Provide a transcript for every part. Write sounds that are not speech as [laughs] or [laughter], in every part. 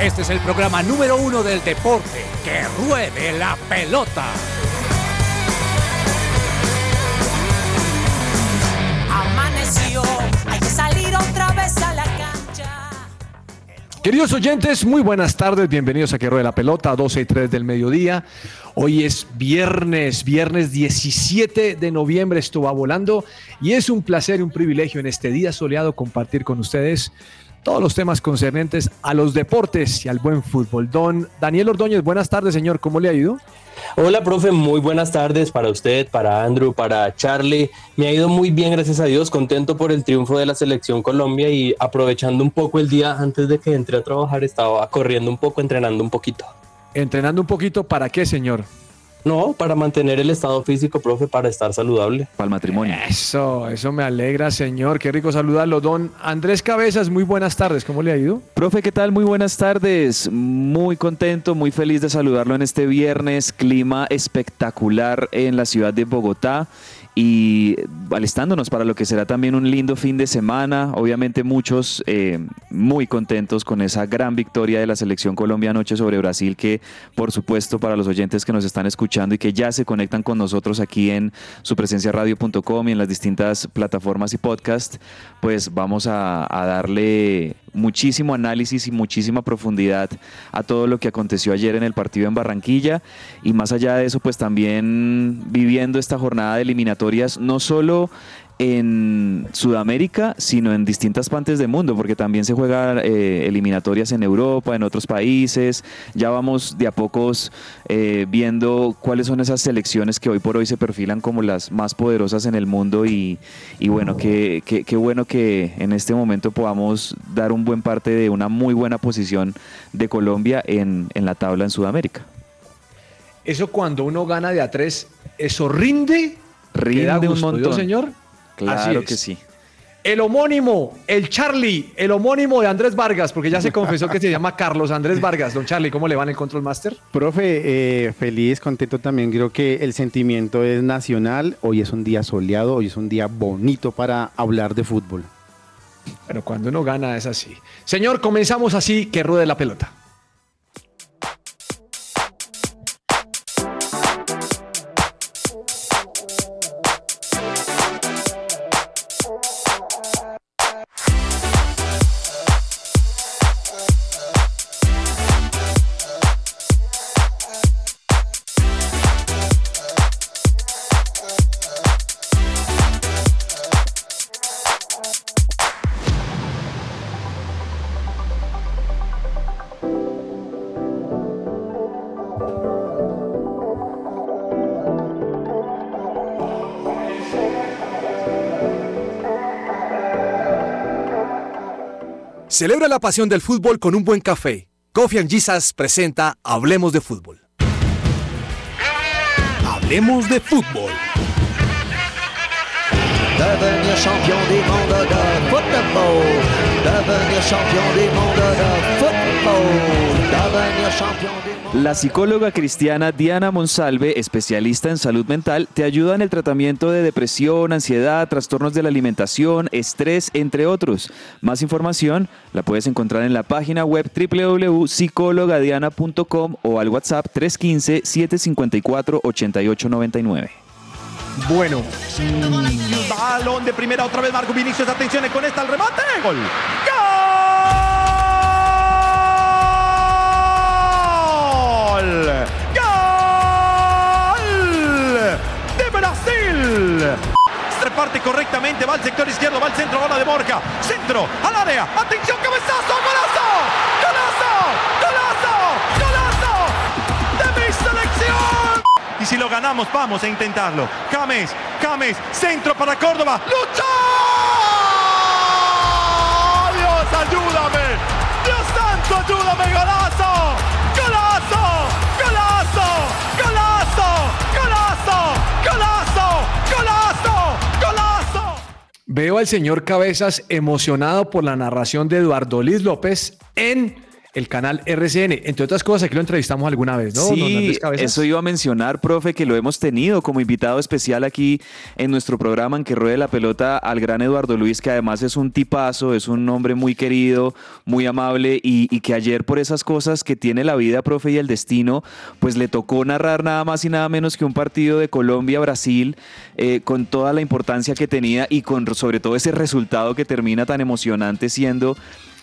Este es el programa número uno del deporte. ¡Que ruede la pelota! Amaneció, hay que salir otra vez a la cancha. Queridos oyentes, muy buenas tardes, bienvenidos a Que Ruede la Pelota, 12 y 3 del mediodía. Hoy es viernes, viernes 17 de noviembre, esto va volando y es un placer y un privilegio en este día soleado compartir con ustedes todos los temas concernientes a los deportes y al buen fútbol. Don Daniel Ordóñez, buenas tardes, señor, ¿cómo le ha ido? Hola, profe, muy buenas tardes para usted, para Andrew, para Charlie. Me ha ido muy bien, gracias a Dios, contento por el triunfo de la selección Colombia y aprovechando un poco el día antes de que entre a trabajar, estaba corriendo un poco, entrenando un poquito. Entrenando un poquito, ¿para qué, señor? No, para mantener el estado físico, profe, para estar saludable. Para el matrimonio. Eso, eso me alegra, señor. Qué rico saludarlo. Don Andrés Cabezas, muy buenas tardes. ¿Cómo le ha ido? Profe, ¿qué tal? Muy buenas tardes. Muy contento, muy feliz de saludarlo en este viernes. Clima espectacular en la ciudad de Bogotá y alistándonos para lo que será también un lindo fin de semana. Obviamente muchos eh, muy contentos con esa gran victoria de la selección Colombia anoche sobre Brasil, que por supuesto para los oyentes que nos están escuchando y que ya se conectan con nosotros aquí en su presencia radio.com y en las distintas plataformas y podcast, pues vamos a, a darle muchísimo análisis y muchísima profundidad a todo lo que aconteció ayer en el partido en Barranquilla. Y más allá de eso pues también viviendo esta jornada de eliminatorias no solo en Sudamérica, sino en distintas partes del mundo, porque también se juegan eh, eliminatorias en Europa, en otros países. Ya vamos de a pocos eh, viendo cuáles son esas selecciones que hoy por hoy se perfilan como las más poderosas en el mundo y, y bueno, qué, qué, qué bueno que en este momento podamos dar un buen parte de una muy buena posición de Colombia en, en la tabla en Sudamérica. Eso cuando uno gana de a tres, ¿eso rinde? Rinde ¿Queda un montón. ¿yo, señor? Claro que sí. El homónimo, el Charlie, el homónimo de Andrés Vargas, porque ya se confesó que se [laughs] llama Carlos Andrés Vargas. Don Charlie, ¿cómo le va en el Control Master? Profe, eh, feliz, contento también. Creo que el sentimiento es nacional. Hoy es un día soleado, hoy es un día bonito para hablar de fútbol. Bueno, cuando uno gana es así. Señor, comenzamos así, que ruede la pelota. Celebra la pasión del fútbol con un buen café. Coffee and Jesus presenta Hablemos de fútbol. Hablemos de fútbol. Devenir champion du monde de football. Devenir champion du monde de football. La psicóloga cristiana Diana Monsalve, especialista en salud mental, te ayuda en el tratamiento de depresión, ansiedad, trastornos de la alimentación, estrés, entre otros. Más información la puedes encontrar en la página web www.psicologadiana.com o al WhatsApp 315-754-8899. Bueno, Balón de primera otra vez Marco Vinicius. Atención con esta el remate. Gol. Reparte correctamente. Va al sector izquierdo. Va al centro. Bola de Borja. Centro. Al área. Atención. Cabezazo. Golazo. Golazo. Golazo. Golazo. De mi selección. Y si lo ganamos, vamos a intentarlo. James, James, centro para Córdoba. ¡Lucha! ¡Dios, ayúdame! ¡Dios santo, ayúdame! ¡Golazo! Veo al señor Cabezas emocionado por la narración de Eduardo Liz López en el canal RCN. Entre otras cosas, aquí lo entrevistamos alguna vez, ¿no? Sí, eso iba a mencionar, profe, que lo hemos tenido como invitado especial aquí en nuestro programa en que ruede la pelota al gran Eduardo Luis, que además es un tipazo, es un hombre muy querido, muy amable y, y que ayer por esas cosas que tiene la vida, profe, y el destino, pues le tocó narrar nada más y nada menos que un partido de Colombia-Brasil eh, con toda la importancia que tenía y con sobre todo ese resultado que termina tan emocionante siendo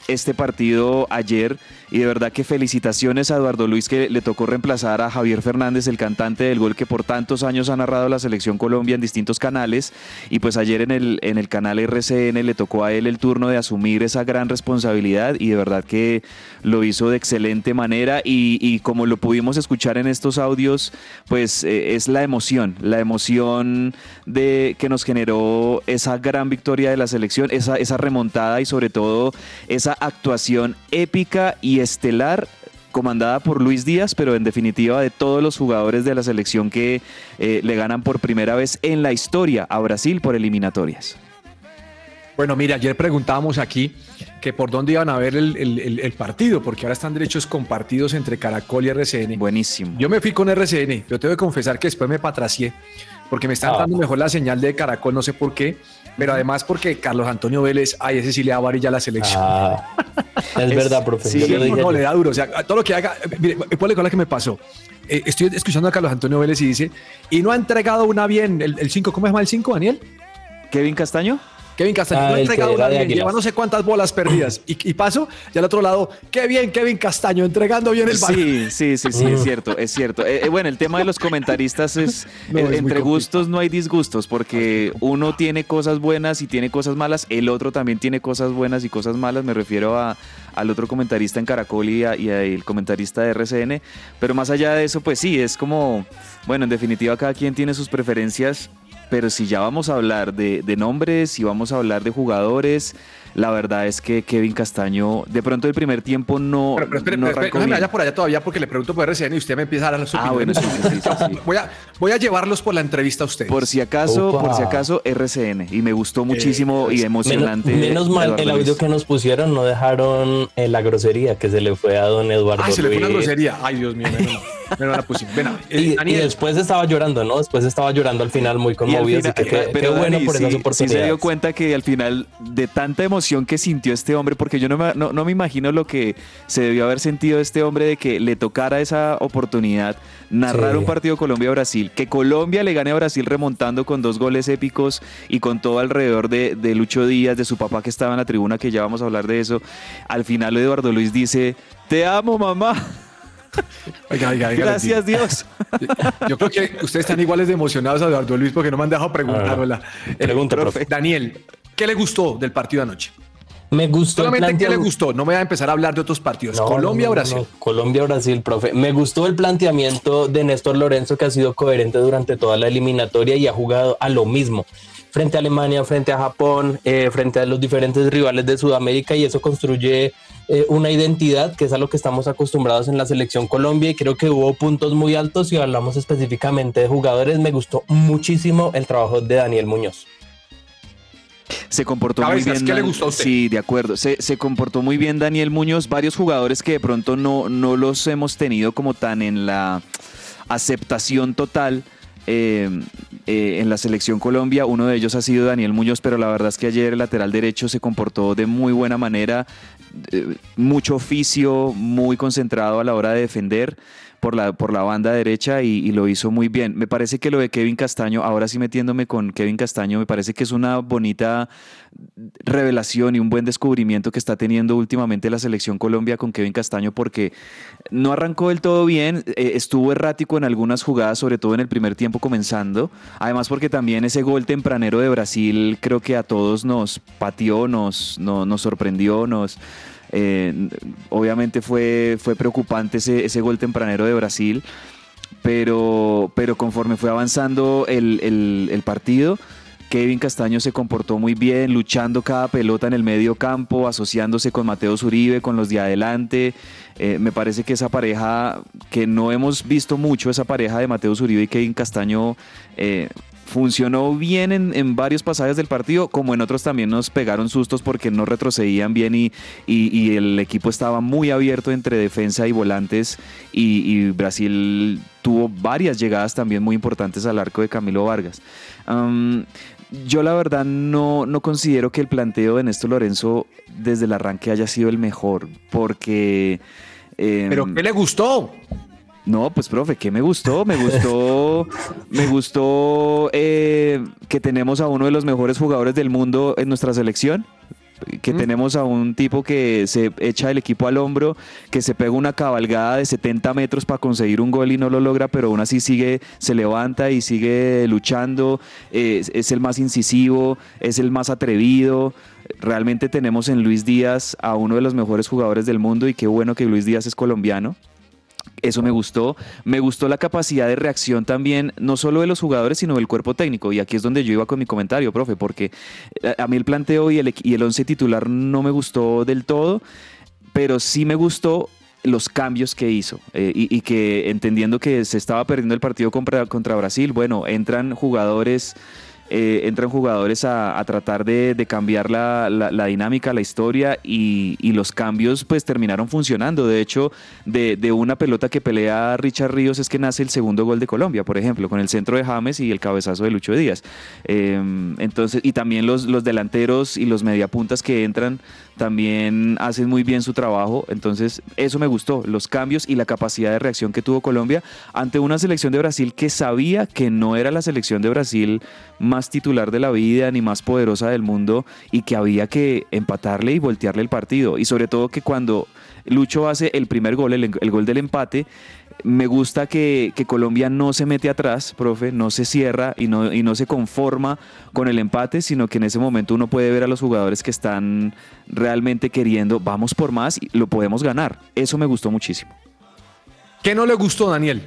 este partido ayer y de verdad que felicitaciones a Eduardo Luis que le tocó reemplazar a Javier Fernández, el cantante del gol que por tantos años ha narrado la selección Colombia en distintos canales. Y pues ayer en el, en el canal RCN le tocó a él el turno de asumir esa gran responsabilidad y de verdad que lo hizo de excelente manera. Y, y como lo pudimos escuchar en estos audios pues eh, es la emoción, la emoción de que nos generó esa gran victoria de la selección, esa, esa remontada y sobre todo esa actuación épica y estelar comandada por Luis Díaz, pero en definitiva de todos los jugadores de la selección que eh, le ganan por primera vez en la historia a Brasil por eliminatorias. Bueno, mire, ayer preguntábamos aquí que por dónde iban a ver el, el- el- el partido, porque ahora están derechos compartidos entre Caracol y RCN. Buenísimo. Yo me fui con RCN, yo tengo que confesar que después me patracié, porque me están Ah. dando mejor la señal de Caracol, no sé por qué, pero además porque Carlos Antonio Vélez, ay, ese sí le da varilla a la selección. Ah, es, Es- verdad, profe. sí, yo lo no, dije no, le da duro. O sea, todo lo que haga. Mire, ponle con la que me pasó. Eh, estoy escuchando a Carlos Antonio Vélez y dice: Y no ha entregado una bien. El 5, ¿cómo se llama el 5, Daniel? Kevin Castaño. Kevin Castaño Ah, entregado una bien. Lleva no sé cuántas bolas perdidas. Y, y paso, y al otro lado, qué bien, Kevin Castaño, entregando bien el balón. Sí, sí, sí, sí, Mm. es cierto, es cierto. Eh, eh, bueno, el tema de los comentaristas es, [laughs] No, eh, es entre gustos no hay disgustos, porque uno tiene cosas buenas y tiene cosas malas, el otro también tiene cosas buenas y cosas malas, me refiero a, al otro comentarista en Caracol y, a- y al comentarista de RCN, pero más allá de eso, pues sí, es como, bueno, en definitiva cada quien tiene sus preferencias, pero si ya vamos a hablar de, de nombres, si vamos a hablar de jugadores, la verdad es que Kevin Castaño, de pronto el primer tiempo no, Pero, pero espere, no pero espere, no se me vaya por allá todavía porque le pregunto por RCN y usted me empieza a dar Ah, bueno, sí, sí, sí. [laughs] Voy, a, voy a llevarlos por la entrevista a ustedes. Por si acaso, Opa. por si acaso, RCN. Y me gustó muchísimo y pues, Menos, emocionante. menos mal, Eduardo el audio Luis. que nos pusieron no dejaron eh, la grosería que se le fue a don Eduardo. Ay, se le fue una grosería. Ay, Dios mío, menos mal la pusimos. Ven, eh, Y, y después estaba llorando, ¿no? Después estaba llorando al final muy conmovido. final- así que qué, pero qué bueno Dani, por sí, esas sí oportunidades. se dio cuenta que al final de tanta emoción que sintió este hombre, porque yo no me, no, no me imagino lo que se debió haber sentido este hombre de que le tocara esa oportunidad, narrar Sí. un partido Colombia-Brasil, que Colombia le gane a Brasil remontando con dos goles épicos y con todo alrededor de, de Lucho Díaz, de su papá que estaba en la tribuna, que ya vamos a hablar de eso. Al final Eduardo Luis dice, te amo mamá, oiga, oiga, oiga, gracias Dios. Yo creo que ustedes están iguales de emocionados a Eduardo Luis porque no me han dejado preguntar. Ah, hola. Eh, pregunta, profe. Daniel, ¿qué le gustó del partido anoche? Me gustó. el Solamente qué le gustó. No me voy a empezar a hablar de otros partidos. No, Colombia no, o no, Brasil. no. Colombia, Brasil, profe. Me gustó el planteamiento de Néstor Lorenzo que ha sido coherente durante toda la eliminatoria y ha jugado a lo mismo. Frente a Alemania, frente a Japón, eh, frente a los diferentes rivales de Sudamérica y eso construye eh, una identidad que es a lo que estamos acostumbrados en la selección Colombia y creo que hubo puntos muy altos y hablamos específicamente de jugadores. Me gustó muchísimo el trabajo de Daniel Muñoz. Se comportó Cabezas, muy bien. ¿qué le gustó a usted? Sí, de acuerdo. Se, se comportó muy bien Daniel Muñoz. Varios jugadores que de pronto no, no los hemos tenido como tan en la aceptación total eh, eh, en la selección Colombia. Uno de ellos ha sido Daniel Muñoz, pero la verdad es que ayer el lateral derecho se comportó de muy buena manera. Eh, mucho oficio, muy concentrado a la hora de defender por la, por la banda derecha y, lo hizo muy bien. Me parece que lo de Kevin Castaño, ahora sí metiéndome con Kevin Castaño, me parece que es una bonita revelación y un buen descubrimiento que está teniendo últimamente la selección Colombia con Kevin Castaño porque no arrancó del todo bien, eh, estuvo errático en algunas jugadas, sobre todo en el primer tiempo comenzando, además porque también ese gol tempranero de Brasil creo que a todos nos pateó, nos, no- nos sorprendió, nos... eh, obviamente fue, fue preocupante ese, gol tempranero de Brasil, pero, pero conforme fue avanzando el, el- el partido, Kevin Castaño se comportó muy bien, luchando cada pelota en el medio campo, asociándose con Mateo Zuribe, con los de adelante. Eh, me parece que esa pareja, que no hemos visto mucho, esa pareja de Mateo Zuribe y Kevin Castaño, eh, funcionó bien en, en varios pasajes del partido, como en otros también nos pegaron sustos porque no retrocedían bien y, y- el equipo estaba muy abierto entre defensa y volantes y, Brasil tuvo varias llegadas también muy importantes al arco de Camilo Vargas. Yo la verdad no, no considero que el planteo de Néstor Lorenzo desde el arranque haya sido el mejor, porque... em, ¿Pero qué le gustó? No, pues profe, ¿qué me gustó? Me gustó, me gustó eh, que tenemos a uno de los mejores jugadores del mundo en nuestra selección. Que tenemos a un tipo que se echa el equipo al hombro, que se pega una cabalgada de 70 metros para conseguir un gol y no lo logra, pero aún así sigue, se levanta y sigue luchando. eh, es- es el más incisivo, es el más atrevido. Realmente tenemos en Luis Díaz a uno de los mejores jugadores del mundo y qué bueno que Luis Díaz es colombiano. Eso me gustó. Me gustó la capacidad de reacción también, no solo de los jugadores, sino del cuerpo técnico. Y aquí es donde yo iba con mi comentario, profe, porque eh, a mí el planteo y el, y el once titular no me gustó del todo, pero sí me gustó los cambios que hizo eh, y, y que entendiendo que se estaba perdiendo el partido contra, contra Brasil, bueno, entran jugadores eh, entran jugadores a, tratar de, cambiar la, la- dinámica, la historia y, los cambios pues terminaron funcionando. De hecho, de, una pelota que pelea Richard Ríos es que nace el segundo gol de Colombia, por ejemplo, con el centro de James y el cabezazo de Lucho Díaz. Eh, entonces, y también los, los delanteros y los mediapuntas que entran también hacen muy bien su trabajo. Entonces, eso me gustó, los cambios y la capacidad de reacción que tuvo Colombia ante una selección de Brasil que sabía que no era la selección de Brasil más titular de la vida ni más poderosa del mundo y que había que empatarle y voltearle el partido. Y sobre todo que cuando Lucho hace el primer gol, el, el gol del empate, me gusta que, que Colombia no se mete atrás, profe, no se cierra y no, y no se conforma con el empate, sino que en ese momento uno puede ver a los jugadores que están realmente queriendo, vamos por más y lo podemos ganar. Eso me gustó muchísimo. ¿Qué no le gustó, Daniel?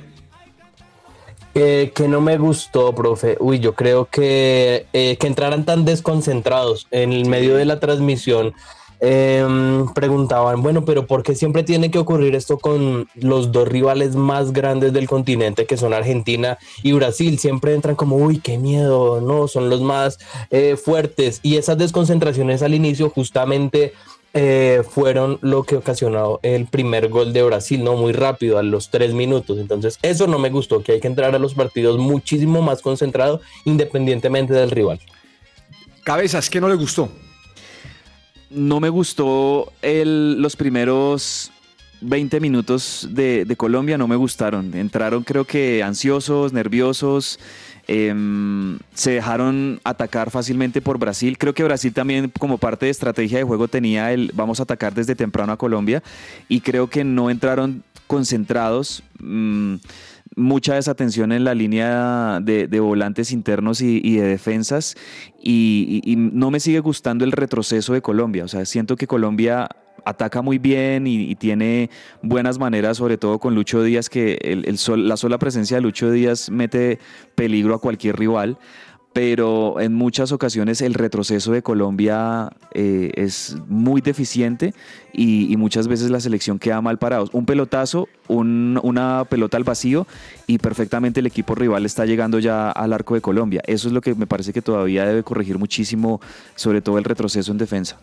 Eh, que no me gustó, profe. Uy, yo creo que, eh, que entraran tan desconcentrados en el medio de la transmisión. em, preguntaban, bueno, pero ¿por qué siempre tiene que ocurrir esto con los dos rivales más grandes del continente, que son Argentina y Brasil? Siempre entran como, uy, qué miedo, no, son los más eh, fuertes. Y esas desconcentraciones al inicio justamente eh, fueron lo que ocasionó el primer gol de Brasil, ¿no? Muy rápido, a los tres minutos. Entonces, eso no me gustó, que hay que entrar a los partidos muchísimo más concentrado, independientemente del rival. Cabezas, ¿qué no le gustó? No me gustó el- los primeros 20 minutos de, de Colombia, no me gustaron. Entraron creo que ansiosos, nerviosos, em, se dejaron atacar fácilmente por Brasil. Creo que Brasil también como parte de estrategia de juego tenía el vamos a atacar desde temprano a Colombia y creo que no entraron concentrados. mm, mucha desatención en la línea de, volantes internos y, de defensas y- y no me sigue gustando el retroceso de Colombia. O sea, siento que Colombia ataca muy bien y, tiene buenas maneras, sobre todo con Lucho Díaz, que el, la sola presencia de Lucho Díaz mete peligro a cualquier rival. Pero en muchas ocasiones el retroceso de Colombia eh, es muy deficiente y, muchas veces la selección queda mal parados. Un pelotazo, un- una pelota al vacío y perfectamente el equipo rival está llegando ya al arco de Colombia. Eso es lo que me parece que todavía debe corregir muchísimo, sobre todo el retroceso en defensa.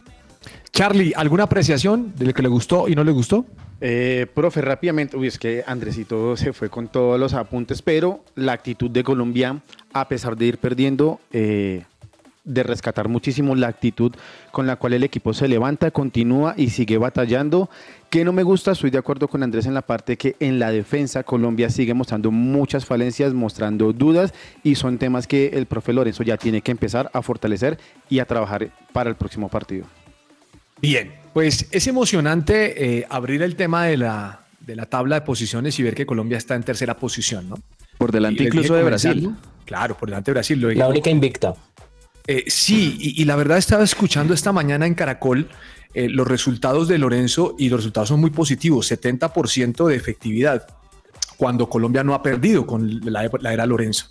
Charlie, ¿alguna apreciación de lo que le gustó y no le gustó? Eh, profe, rápidamente, uy, es que Andresito se fue con todos los apuntes, pero la actitud de Colombia, a pesar de ir perdiendo, eh, de rescatar muchísimo la actitud con la cual el equipo se levanta, continúa y sigue batallando. Que no me gusta, estoy de acuerdo con Andrés en la parte que en la defensa Colombia sigue mostrando muchas falencias, mostrando dudas y son temas que el profe Lorenzo ya tiene que empezar a fortalecer y a trabajar para el próximo partido. Bien, pues es emocionante eh, abrir el tema de la, de la tabla de posiciones y ver que Colombia está en tercera posición, ¿no? Por delante Y incluso de Brasil. Claro, por delante de Brasil. Lo. La única invicta. Eh, sí, y, y la verdad estaba escuchando esta mañana en Caracol eh, los resultados de Lorenzo y los resultados son muy positivos, 70% de efectividad, cuando Colombia no ha perdido con la, era Lorenzo.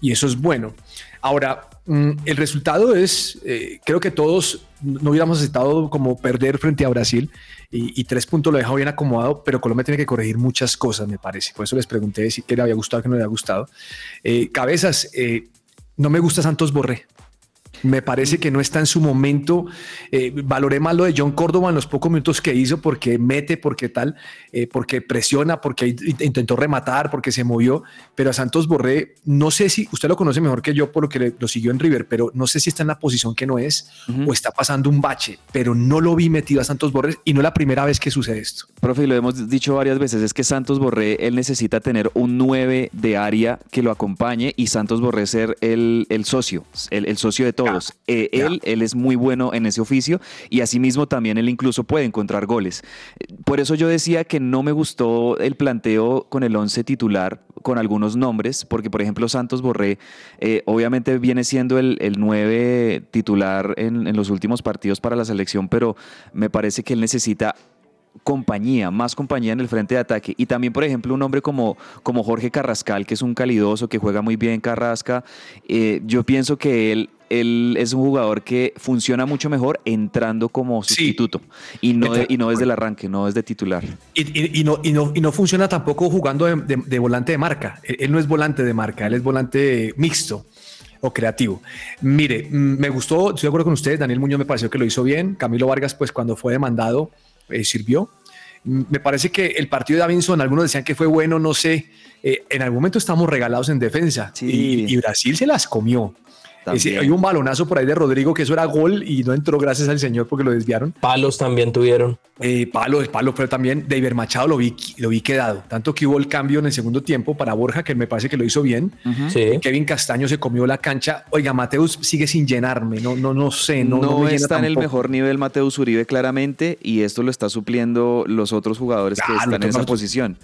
Y eso es bueno. Ahora, mm, el resultado es, eh, creo que todos no hubiéramos aceptado como perder frente a Brasil y, tres puntos lo deja bien acomodado, pero Colombia tiene que corregir muchas cosas, me parece. Por eso les pregunté si qué le había gustado, qué no le había gustado. Eh, cabezas, eh, No me gusta Santos Borré. Me parece que no está en su momento. Eh, valoré más lo de John Córdoba en los pocos minutos que hizo, porque mete, porque tal, eh, porque presiona, porque intentó rematar, porque se movió. Pero a Santos Borré, no sé si usted lo conoce mejor que yo por lo que lo siguió en River, pero no sé si está en la posición que no es o está pasando un bache, pero no lo vi metido a Santos Borré y no es la primera vez que sucede esto. Profe, lo hemos dicho varias veces, es que Santos Borré, él necesita tener un 9 de área que lo acompañe y Santos Borré ser el, socio, el, el socio de todo. Eh, él, él es muy bueno en ese oficio y asimismo también él incluso puede encontrar goles. Por eso yo decía que no me gustó el planteo con el 11 titular, con algunos nombres, porque por ejemplo Santos Borré eh, obviamente viene siendo el, el 9 titular en, en los últimos partidos para la selección, pero me parece que él necesita compañía, más compañía en el frente de ataque. Y también, por ejemplo, un hombre como, como Jorge Carrascal, que es un calidoso, que juega muy bien Carrasca, eh, yo pienso que él él es un jugador que funciona mucho mejor entrando como sustituto y, no y no desde el arranque, no desde titular. Y, no, y, no, y no funciona tampoco jugando de, volante de marca. Él, no es volante de marca, él es volante mixto o creativo. Mire, mm, me gustó, estoy de acuerdo con ustedes, Daniel Muñoz me pareció que lo hizo bien, Camilo Vargas pues cuando fue demandado eh, sirvió. Mm, me parece que el partido de Davinson, algunos decían que fue bueno, no sé. Eh, en algún momento estamos regalados en defensa y, Brasil se las comió. Hay un balonazo por ahí de Rodrigo que eso era gol y no entró gracias al señor porque lo desviaron. Palos también tuvieron. Eh, palos, palos, pero también David Machado lo vi, lo vi quedado. Tanto que hubo el cambio en el segundo tiempo para Borja, que me parece que lo hizo bien. Kevin Castaño se comió la cancha. Oiga, Mateus sigue sin llenarme. No, no, no sé. No, no, está en el mejor nivel Mateus Uribe claramente y esto lo está supliendo los otros jugadores que están en esa posición.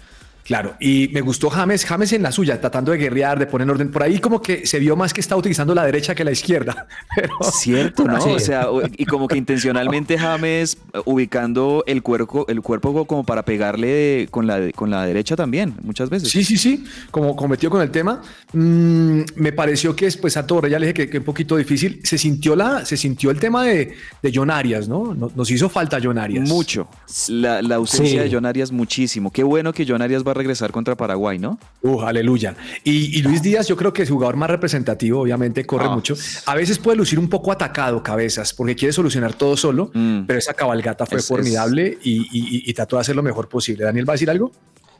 Claro, y me gustó James, James en la suya, tratando de guerrear, de poner orden. Por ahí como que se vio más que está utilizando la derecha que la izquierda. [laughs] Cierto, ¿no? O sea, y como que intencionalmente James eh, ubicando el cuerpo, el cuerpo como para pegarle con, la, con la derecha también, muchas veces. Sí, sí, sí, como cometió con el tema. Mm, me pareció que después a Torre, ya le dije que, es un poquito difícil, se sintió, la, se sintió el tema de, de John Arias, ¿no? Nos hizo falta John Arias. Mucho. La, ausencia de John Arias muchísimo. Qué bueno que John Arias va regresar contra Paraguay, ¿no? Uh, aleluya. Y, Luis Díaz, yo creo que es jugador más representativo, obviamente corre ah. mucho. A veces puede lucir un poco atacado cabezas porque quiere solucionar todo solo, mm. pero esa cabalgata fue formidable Y, trató de hacer lo mejor posible. Daniel, ¿va a decir algo?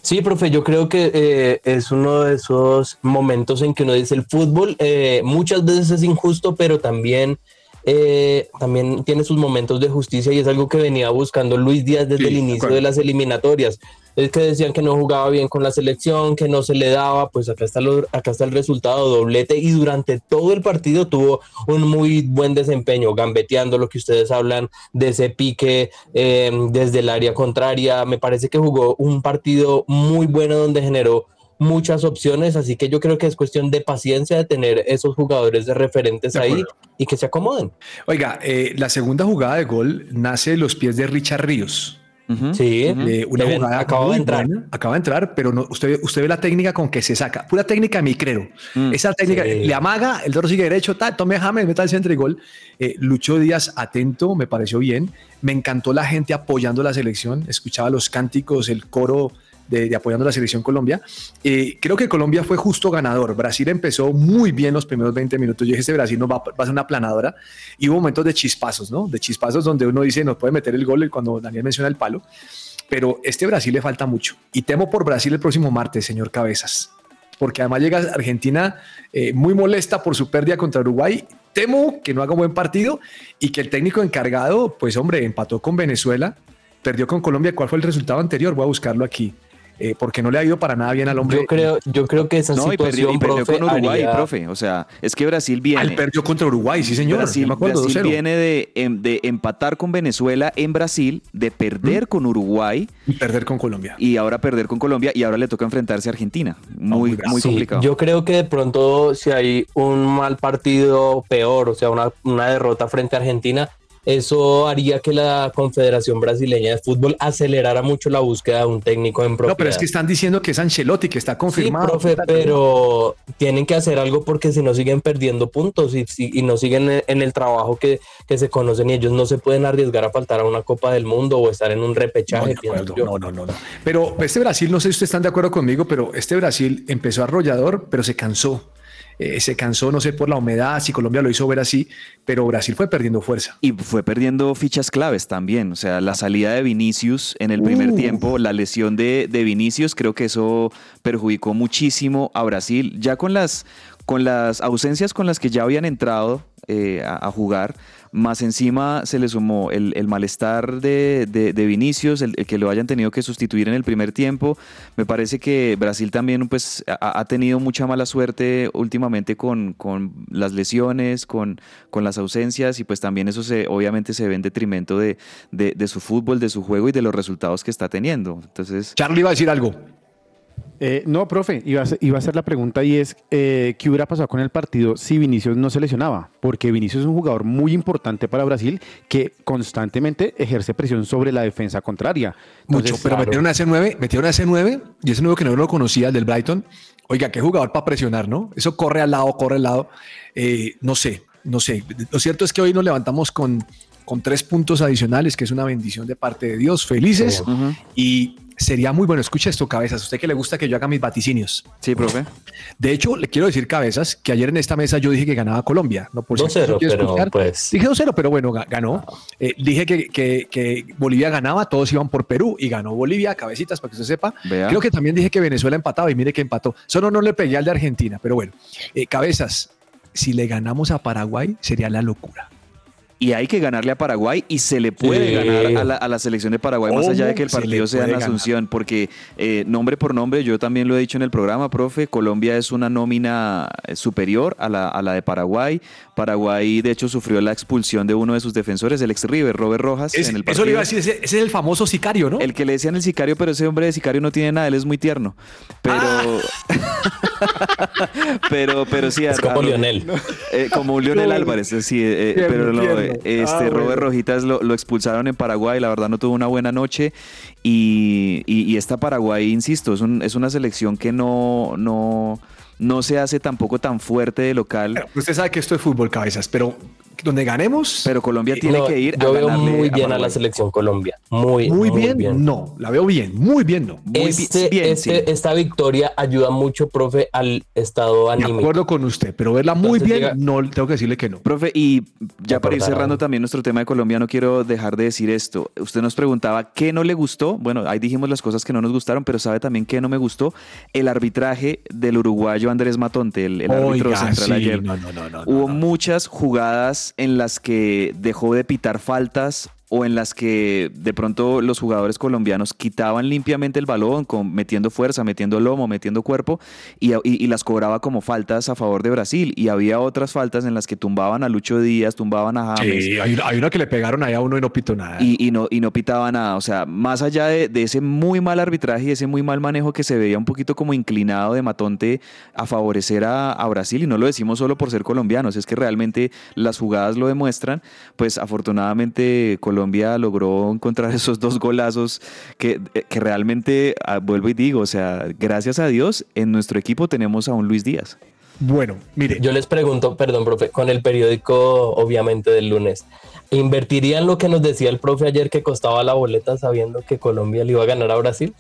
Sí, profe, yo creo que eh, es uno de esos momentos en que uno dice el fútbol eh, muchas veces es injusto, pero también eh, también tiene sus momentos de justicia y es algo que venía buscando Luis Díaz desde el inicio de las eliminatorias. Es que decían que no jugaba bien con la selección, que no se le daba, pues acá está, acá está el resultado, doblete y durante todo el partido tuvo un muy buen desempeño, gambeteando lo que ustedes hablan de ese pique eh, desde el área contraria. Me parece que jugó un partido muy bueno donde generó muchas opciones, así que yo creo que es cuestión de paciencia de tener esos jugadores de referentes ahí y que se acomoden. Oiga, eh, la segunda jugada de gol nace de los pies de Richard Ríos. Sí, una jugada acaba de entrar. acaba de entrar, pero no, usted, usted ve la técnica con que se saca. Pura técnica micrero. Mm, Esa técnica le amaga, el dorso sigue derecho, tal, tome James, meta el centro y gol. Eh, Lucho Díaz atento, me pareció bien. Me encantó la gente apoyando la selección. Escuchaba los cánticos, el coro de, apoyando a la selección Colombia. Eh, creo que Colombia fue justo ganador. Brasil empezó muy bien los primeros 20 minutos. Yo dije, este Brasil no va, va, a ser una planadora. Y hubo momentos de chispazos, ¿no? De chispazos donde uno dice, nos puede meter el gol cuando Daniel menciona el palo. Pero este Brasil le falta mucho. Y temo por Brasil el próximo martes, señor Cabezas. Porque además llega Argentina eh, muy molesta por su pérdida contra Uruguay. Temo que no haga un buen partido y que el técnico encargado, pues hombre, empató con Venezuela, perdió con Colombia. ¿Cuál fue el resultado anterior? Voy a buscarlo aquí. Eh, porque no le ha ido para nada bien al hombre. Yo creo, yo creo que esa no, situación, y perdió, con Uruguay, profe. O sea, es que Brasil viene. Él perdió contra Uruguay, sí, señor. Brasil, viene de, em, de, empatar con Venezuela en Brasil, de perder con Uruguay. Y perder con Colombia. Y ahora perder con Colombia y ahora le toca enfrentarse a Argentina. Muy, muy complicado. Yo creo que de pronto, si hay un mal partido peor, o sea, una, una derrota frente a Argentina, eso haría que la Confederación Brasileña de Fútbol acelerara mucho la búsqueda de un técnico en propiedad. No, pero es que están diciendo que es Ancelotti, que está confirmado. Sí, profe, pero tienen que hacer algo porque si no siguen perdiendo puntos y, no siguen en el trabajo que, se conocen y ellos no se pueden arriesgar a faltar a una Copa del Mundo o estar en un repechaje. No, no, no, no, Pero este Brasil, no sé si ustedes están de acuerdo conmigo, pero este Brasil empezó arrollador, pero se cansó. Eh, se cansó, no sé, por la humedad, si Colombia lo hizo ver así, pero Brasil fue perdiendo fuerza. Y fue perdiendo fichas claves también. O sea, la salida de Vinicius en el primer Uh. tiempo, la lesión de, de Vinicius, creo que eso perjudicó muchísimo a Brasil. Ya con las, con las ausencias con las que ya habían entrado eh, a, a jugar, más encima se le sumó el, el malestar de, de- Vinicius, el, que lo hayan tenido que sustituir en el primer tiempo. Me parece que Brasil también pues, ha, tenido mucha mala suerte últimamente con, con las lesiones, con, con las ausencias y pues también eso se, obviamente se ve en detrimento de, de- su fútbol, de su juego y de los resultados que está teniendo. Entonces, Charlie iba a decir algo. Eh, no, profe, iba a, ser, iba a ser la pregunta y es, eh, ¿qué hubiera pasado con el partido si Vinicius no se lesionaba? Porque Vinicius es un jugador muy importante para Brasil que constantemente ejerce presión sobre la defensa contraria. Mucho, pero claro, metieron a ese 9, metieron a ese 9 y ese 9 que no lo conocía, el del Brighton. Oiga, qué jugador para presionar, ¿no? Eso corre al lado, corre al lado. Eh, no sé, no sé. Lo cierto es que hoy nos levantamos con, con tres puntos adicionales, que es una bendición de parte de Dios, felices. Y sería muy bueno, escucha esto, cabezas. Usted que le gusta que yo haga mis vaticinios. sí, profe. De hecho, le quiero decir, cabezas, que ayer en esta mesa yo dije que ganaba Colombia. No por si 2-0, acaso quiere pero escuchar. pues- Dije 2-0, pero bueno, ga- ganó. Eh, dije que, que- que Bolivia ganaba, todos iban por Perú y ganó Bolivia, cabecitas, para que usted sepa. Vea. Creo que también dije que Venezuela empataba y mire que empató. Solo no le pegué al de Argentina, pero bueno. Eh, cabezas, si le ganamos a Paraguay, sería la locura. Y hay que ganarle a Paraguay y se le puede Sí. ganar a la, a la selección de Paraguay, más ¿Cómo allá de que el se partido sea en ganar? Asunción, porque eh, nombre por nombre, yo también lo he dicho en el programa, profe, Colombia es una nómina eh, superior a la, a la de Paraguay. Paraguay, de hecho, sufrió la expulsión de uno de sus defensores, el ex River, Robert Rojas, Es- en el eso le iba a decir, ese, ese es el famoso sicario, ¿no? El que le decían el sicario, pero ese hombre de sicario no tiene nada, él es muy tierno. Pero. [laughs] pero, pero sí, Es a- como a- Lionel. [laughs] eh, como un Lionel Álvarez, eh, sí, eh, Tierno, pero no, eh, este Ah, Robert bueno. Rojitas lo, lo expulsaron en Paraguay, la verdad no tuvo una buena noche y, y- y esta Paraguay, insisto, es, un- es una selección que no, no, no se hace tampoco tan fuerte de local, usted sabe que esto es fútbol, cabezas, pero donde ganemos. pero Colombia tiene No, que ir yo a veo muy bien a, la selección Colombia. Muy, muy, bien, no. La veo bien, muy bien, no. Muy Este- bien, este- sí. Esta victoria ayuda mucho, profe, al estado De anímico. acuerdo con usted, pero verla muy Entonces bien, llega- no tengo que decirle que no. Profe, y ya para ir cerrando también nuestro tema de Colombia, no quiero dejar de decir esto. Usted nos preguntaba qué no le gustó. Bueno, ahí dijimos las cosas que no nos gustaron, pero sabe también qué no me gustó. El arbitraje del uruguayo Andrés Matonte, el, el árbitro central sí, ayer. no, no, no, no, Hubo no. muchas jugadas en las que dejó de pitar faltas o en las que de pronto los jugadores colombianos quitaban limpiamente el balón, con, metiendo fuerza, metiendo lomo, metiendo cuerpo, y, y- y las cobraba como faltas a favor de Brasil. Y había otras faltas en las que tumbaban a Lucho Díaz, tumbaban a James. Sí, hay, una, hay una que le pegaron ahí a uno y no pito nada. Y, y no, y no pitaba nada. O sea, más allá de, de ese muy mal arbitraje y ese muy mal manejo que se veía un poquito como inclinado de Matonte a favorecer a, a Brasil, y no lo decimos solo por ser colombianos, es que realmente las jugadas lo demuestran, pues afortunadamente Colombia logró encontrar [laughs] esos dos golazos que, eh, que realmente, ah, vuelvo y digo, o sea, gracias a Dios, en nuestro equipo tenemos a un Luis Díaz. Bueno, mire, Yo les pregunto, perdón, profe, con el periódico, obviamente, del lunes, ¿invertirían lo que nos decía el profe ayer que costaba la boleta sabiendo que Colombia le iba a ganar a Brasil?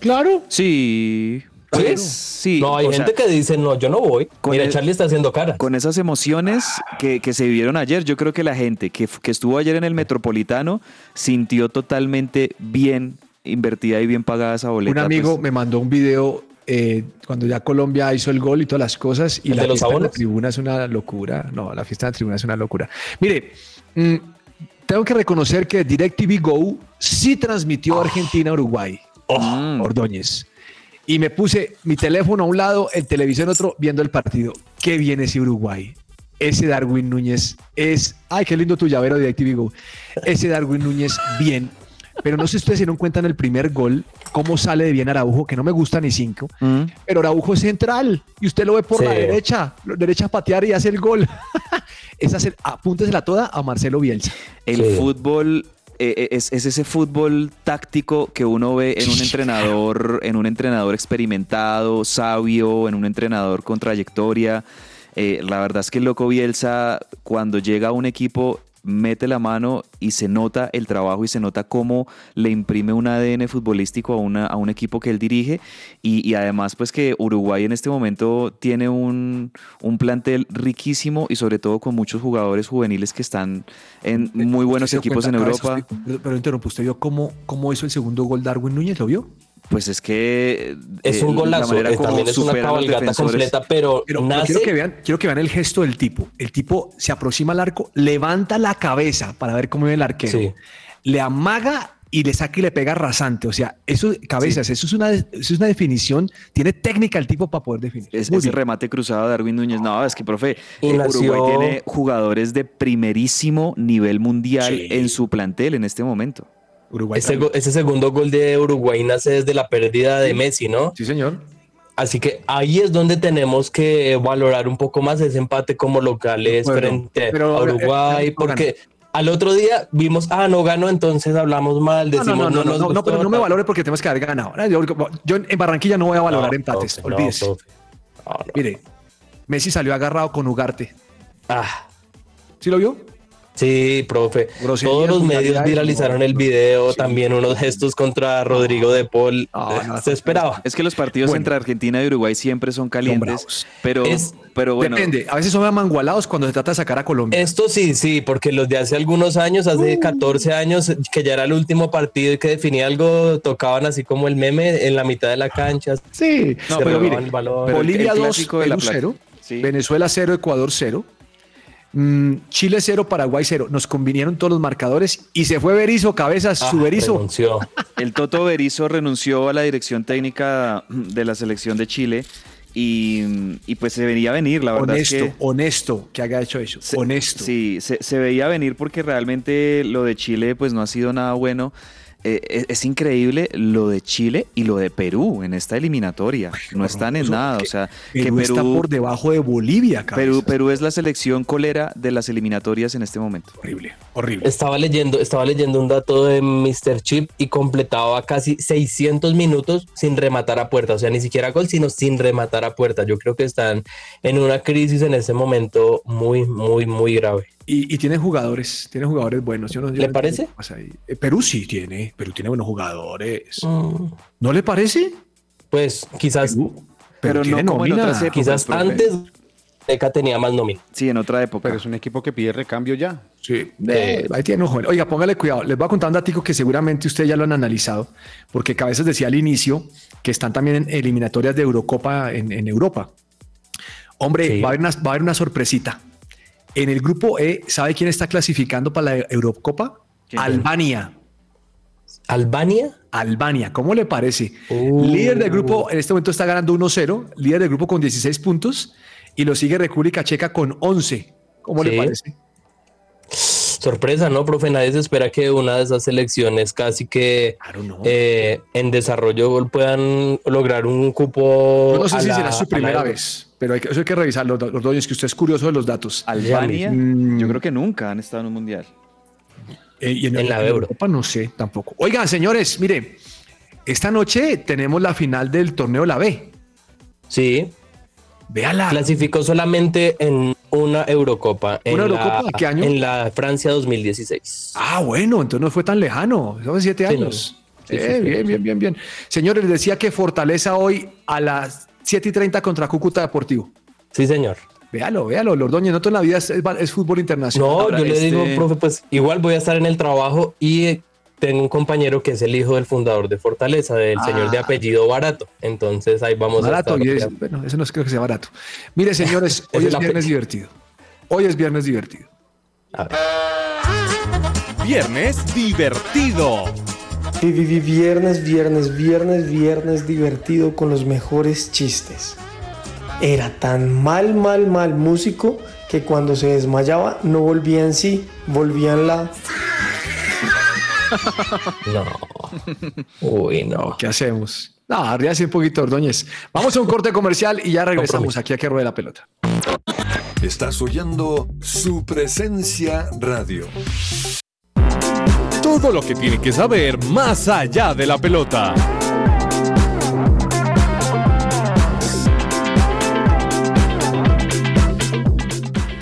claro. Sí. Pues, sí. No, hay o sea, gente que dice, no, yo no voy. con Mira, el- Charlie está haciendo cara. con esas emociones que, que se vivieron ayer, yo creo que la gente que, que estuvo ayer en el Metropolitano sintió totalmente bien invertida y bien pagada esa boleta. Un amigo pues. me mandó un video eh, cuando ya Colombia hizo el gol y todas las cosas y ¿El la de los fiesta en la tribuna es una locura. No, la fiesta en la tribuna es una locura. Mire, mm, tengo que reconocer que DirecTV Go sí transmitió Argentina-Uruguay. Mm. Ordóñez. Y me puse mi teléfono a un lado, el televisor en otro, viendo el partido. Qué bien ese Uruguay. Ese Darwin Núñez es. Ay, qué lindo tu llavero de DirecTV Go. Ese Darwin Núñez, bien. Pero no sé si ustedes se dieron cuenta en el primer gol cómo sale de bien Araujo, que no me gusta ni cinco. Mm. Pero Araujo es central y usted lo ve por Sí. la derecha, derecha a patear y hace el gol. [laughs] Esa se, apúntesela toda a Marcelo Bielsa. El Sí. fútbol eh, eh, es, es ese fútbol táctico que uno ve en un entrenador, en un entrenador experimentado, sabio, en un entrenador con trayectoria. Eh, la verdad es que el loco Bielsa, cuando llega a un equipo, mete la mano y se nota el trabajo y se nota cómo le imprime un ADN futbolístico a, una, a un equipo que él dirige y, y además pues que Uruguay en este momento tiene un, un plantel riquísimo y sobre todo con muchos jugadores juveniles que están en muy buenos ¿Se dio equipos en cuenta? Europa. Pero interrumpo, ¿usted vio cómo, cómo hizo el segundo gol Darwin Núñez? ¿Lo vio? Pues es que Es eh, un la golazo, eh, también es una cabalgata completa, pero, Pero, nace quiero, que vean, quiero que vean el gesto del tipo. El tipo se aproxima al arco, levanta la cabeza para ver cómo viene el arquero. Sí. Le amaga y le saca y le pega rasante. O sea, eso, cabezas, eso, es una, eso es una definición. Tiene técnica el tipo para poder definir. Es, Muy ese bien. remate cruzado de Darwin Núñez. No, es que, profe, nació- Uruguay tiene jugadores de primerísimo nivel mundial Sí. en su plantel en este momento. Uruguay. ese, ese segundo gol de Uruguay nace desde la pérdida de Messi, ¿no? Sí, señor. Así que ahí es donde tenemos que valorar un poco más ese empate como locales Bueno, frente pero a Uruguay, eh, no porque al otro día vimos, ah, no ganó, entonces hablamos mal, No, decimos no, no, no, nos no, no, gustó, pero no me valore porque tenemos que haber ganado. Yo, yo en Barranquilla no voy a valorar No, empates. profe, no, olvídese. No, no. Mire, Messi salió agarrado con Ugarte. Ah, ¿Sí lo vio? Sí, profe. Todos los medios viralizaron no, el video, sí. también unos gestos contra Rodrigo de Paul. No, no, Se esperaba. Es que los partidos Bueno. entre Argentina y Uruguay siempre son calientes, pero, Es- pero bueno, Depende. A veces son amangualados cuando se trata de sacar a Colombia. Esto sí, sí, porque los de hace algunos años, Uh. hace 14 años, que ya era el último partido y que definía algo, tocaban así como el meme en la mitad de la cancha. Sí, No, pero pero mire, el balón. Bolivia el 2, clásico de la Perú plata. 0, Sí. Venezuela 0, Ecuador 0, mm, Chile 0, Paraguay 0. Nos convinieron todos los marcadores y se fue Berizzo, cabezas, Ah, su Berizzo. renunció. el Toto Berizo renunció a la dirección técnica de la selección de Chile y, y pues se veía venir, la verdad Honesto, es que honesto que haya hecho eso. Se- honesto. Sí, se, se veía venir porque realmente lo de Chile pues no ha sido nada bueno. Eh, es, es increíble lo de Chile y lo de Perú en esta eliminatoria. No están en nada. que O sea, Perú, que está Perú, por debajo de Bolivia, Perú, cabezas. Perú es la selección colera de las eliminatorias en este momento. Horrible, horrible. Estaba leyendo, estaba leyendo un dato de Mr. Chip y completaba casi 600 minutos sin rematar a puerta. O sea, ni siquiera gol, sino sin rematar a puerta. Yo creo que están en una crisis en ese momento muy, muy, muy grave. Y, y tienen jugadores, tienen jugadores buenos. Yo no- yo ¿Le no parece? qué pasa ahí. Eh, Perú sí tiene, Perú tiene buenos jugadores. Mm, ¿No le parece? Pues quizás, Perú, Pero no tiene como en nómina. otras épocas. quizás profe. antes Deca tenía más nómina. Sí, en otra época. Pero es un equipo que pide recambio ya. Sí, eh, ahí tiene un joven. Oiga, póngale cuidado. Les voy a contar un datico que seguramente ustedes ya lo han analizado, porque Cabezas decía al inicio que están también en eliminatorias de Eurocopa en, en Europa. Hombre, Sí. va, a haber una, va a haber una sorpresita. En el grupo E, ¿sabe quién está clasificando para la Eurocopa? Albania. Albania. Albania, ¿cómo le parece? Uh. Líder del grupo, en este momento está ganando 1-0, líder del grupo con 16 puntos y lo sigue República Checa con 11. ¿Cómo le parece? Sorpresa, ¿no, profe? Nadie se espera que una de esas selecciones casi que Claro, no. eh, en desarrollo puedan lograr un cupo. Yo no sé a si la- será su primera vez, pero hay que, eso hay que revisarlo, do- los dueños, que usted es curioso de los datos. Albania, Mm. yo creo que nunca han estado en un mundial. Eh, y En la Euro. Europa no sé tampoco. Oigan, señores, mire, esta noche tenemos la final del torneo La B. Sí, Véala. clasificó solamente en una Eurocopa. En ¿Una la- Eurocopa? ¿Qué año? En la Francia 2016. Ah, bueno, entonces no fue tan lejano. Son siete Sí, años. no. Sí, Eh, sí, sí, bien, sí. bien, bien, bien. Señores, les decía que Fortaleza hoy a las 7 y 30 contra Cúcuta Deportivo. Sí, señor. Véalo, véalo, Lordoño. No todo en la vida es, es- es fútbol internacional. No, Ahora, yo le este- digo, profe, pues igual voy a estar en el trabajo y tengo un compañero que es el hijo del fundador de Fortaleza, del Ah. señor de apellido Barato. Entonces ahí vamos barato. a y estar. es- bueno, eso no creo que sea barato. Mire, señores, [laughs] hoy es viernes divertido. Hoy es viernes divertido. A ver. Viernes divertido. Vi- vi- vi- Viernes, viernes, viernes, viernes divertido con los mejores chistes. Era tan mal, mal, mal músico que cuando se desmayaba no volvía en sí, volvía en la... [laughs] No. Uy, no. ¿Qué hacemos? No, ríase un poquito, Ordóñez. Vamos a un corte comercial y ya regresamos aquí a que ruede la pelota. Estás oyendo su presencia radio. Todo lo que tiene que saber más allá de la pelota.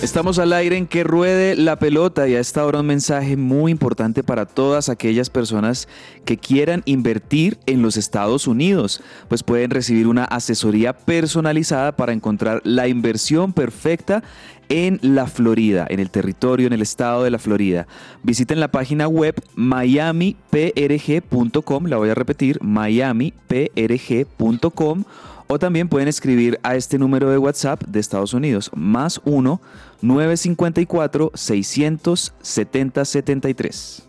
Estamos al aire en que ruede la pelota y a esta hora un mensaje muy importante para todas aquellas personas que quieran invertir en los Estados Unidos, pues pueden recibir una asesoría personalizada para encontrar la inversión perfecta en la Florida, en el territorio, en el estado de la Florida. Visiten la página web miamiprg.com, la voy a repetir, miamiprg.com o también pueden escribir a este número de WhatsApp de Estados Unidos, más 1 954 670 73.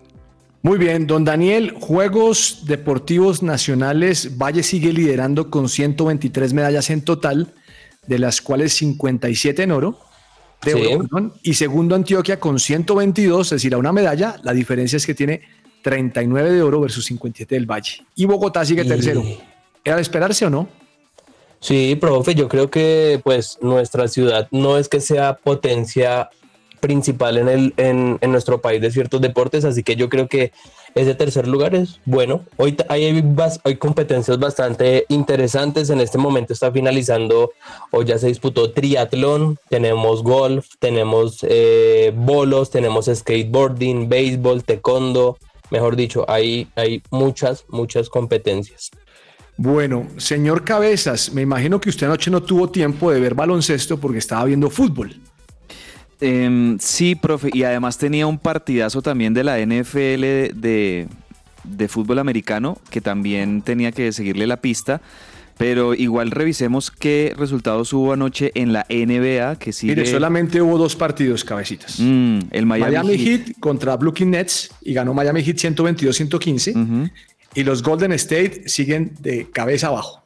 Muy bien, don Daniel, Juegos Deportivos Nacionales, Valle sigue liderando con 123 medallas en total, de las cuales 57 en oro, de Sí. oro, y segundo Antioquia con 122, es decir, a una medalla, la diferencia es que tiene 39 de oro versus 57 del Valle. Y Bogotá sigue Y- tercero. ¿Era de esperarse o no? Sí, profe, yo creo que pues nuestra ciudad no es que sea potencia principal en, el, en, en nuestro país de ciertos deportes, así que yo creo que ese tercer lugar es bueno. Hoy hay, hay competencias bastante interesantes. En este momento está finalizando o ya se disputó triatlón, tenemos golf, tenemos eh, bolos, tenemos skateboarding, béisbol, taekwondo. Mejor dicho, hay, hay muchas, muchas competencias. Bueno, señor Cabezas, me imagino que usted anoche no tuvo tiempo de ver baloncesto porque estaba viendo fútbol. Em, sí, profe, y además tenía un partidazo también de la NFL de, de fútbol americano que también tenía que seguirle la pista. Pero igual revisemos qué resultados hubo anoche en la NBA que sigue. Mire, solamente hubo dos partidos, cabecitas. Mm, el Miami, Miami, Heat. Heat. contra Brooklyn Nets y ganó Miami Heat 122-115. Ujú. Y los Golden State siguen de cabeza abajo.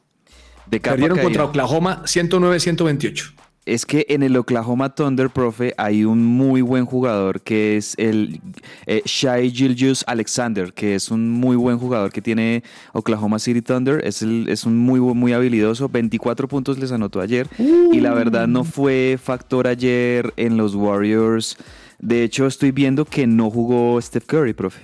De Perdieron caída. contra Oklahoma 109-128. Es que en el Oklahoma Thunder, profe, hay un muy buen jugador que es el eh, Shai Gilgeous Alexander, que es un muy buen jugador que tiene Oklahoma City Thunder. Es, el- es un muy, muy habilidoso. 24 puntos les anotó ayer. Y la verdad no fue factor ayer en los Warriors. De hecho, estoy viendo que no jugó Steph Curry, profe.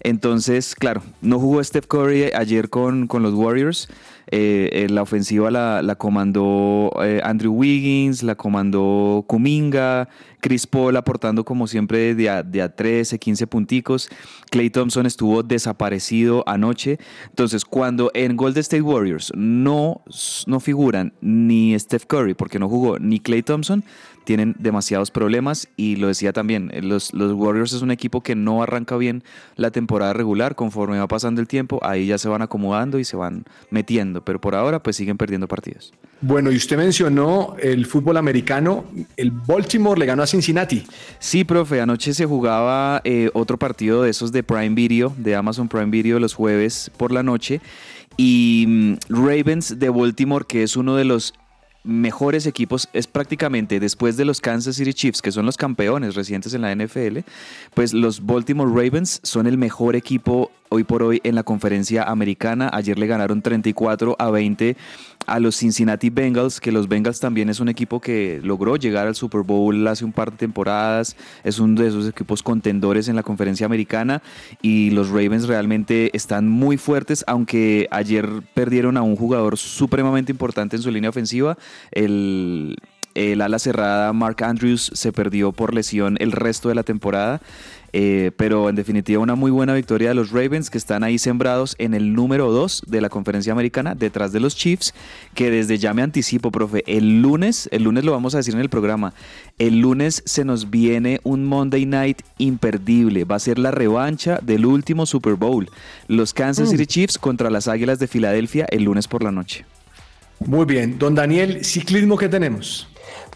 Entonces, claro, no jugó Steph Curry ayer con, con los Warriors. Eh, la ofensiva la, la comandó eh, Andrew Wiggins, la comandó Kuminga, Chris Paul aportando como siempre de a, de a 13, 15 punticos. Clay Thompson estuvo desaparecido anoche. Entonces, cuando en Golden State Warriors no, no figuran ni Steph Curry, porque no jugó, ni Clay Thompson, tienen demasiados problemas y lo decía también, los, los Warriors es un equipo que no arranca bien la temporada regular, conforme va pasando el tiempo, ahí ya se van acomodando y se van metiendo, pero por ahora pues siguen perdiendo partidos. Bueno, y usted mencionó el fútbol americano. El Baltimore le ganó a Cincinnati. Sí, profe, anoche se jugaba eh, otro partido de esos de Prime Video, de Amazon Prime Video los jueves por la noche y mm, Ravens de Baltimore, que es uno de los mejores equipos es prácticamente después de los Kansas City Chiefs, que son los campeones recientes en la NFL, pues los Baltimore Ravens son el mejor equipo hoy por hoy en la conferencia americana. Ayer le ganaron 34 a 20 a los Cincinnati Bengals, que los Bengals también es un equipo que logró llegar al Super Bowl hace un par de temporadas, es uno de esos equipos contendores en la conferencia americana y los Ravens realmente están muy fuertes, aunque ayer perdieron a un jugador supremamente importante en su línea ofensiva, el... El ala cerrada Mark Andrews se perdió por lesión el resto de la temporada. Eh, pero en definitiva una muy buena victoria de los Ravens que están ahí sembrados en el número 2 de la conferencia americana detrás de los Chiefs que desde ya me anticipo profe el lunes el lunes lo vamos a decir en el programa el lunes se nos viene un Monday Night imperdible va a ser la revancha del último Super Bowl los Kansas City Chiefs contra las Águilas de Filadelfia el lunes por la noche Muy bien. Don Daniel, ciclismo, ¿qué tenemos?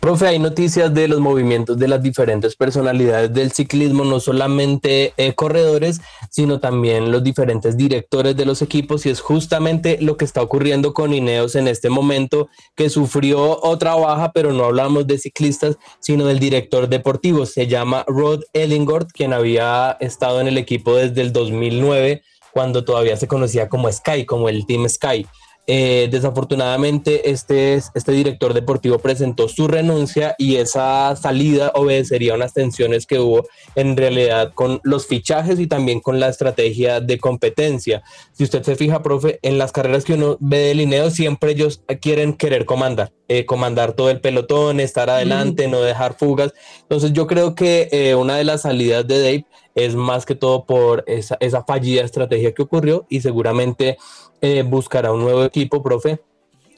Profe, hay noticias de los movimientos de las diferentes personalidades del ciclismo, no solamente eh, corredores, sino también los diferentes directores de los equipos y es justamente lo que está ocurriendo con Ineos en este momento, que sufrió otra baja, pero no hablamos de ciclistas, sino del director deportivo. Se llama Rod Ellingord, quien había estado en el equipo desde el 2009, cuando todavía se conocía como Sky, como el Team Sky. Eh, desafortunadamente, este, este director deportivo presentó su renuncia y esa salida obedecería a unas tensiones que hubo en realidad con los fichajes y también con la estrategia de competencia. Si usted se fija, profe, en las carreras que uno ve de Lineo, siempre ellos quieren querer comandar, eh, comandar todo el pelotón, estar adelante, no dejar fugas. Entonces, yo creo que eh, una de las salidas de Dave es más que todo por esa, esa fallida estrategia que ocurrió y seguramente eh, buscará un nuevo equipo, profe.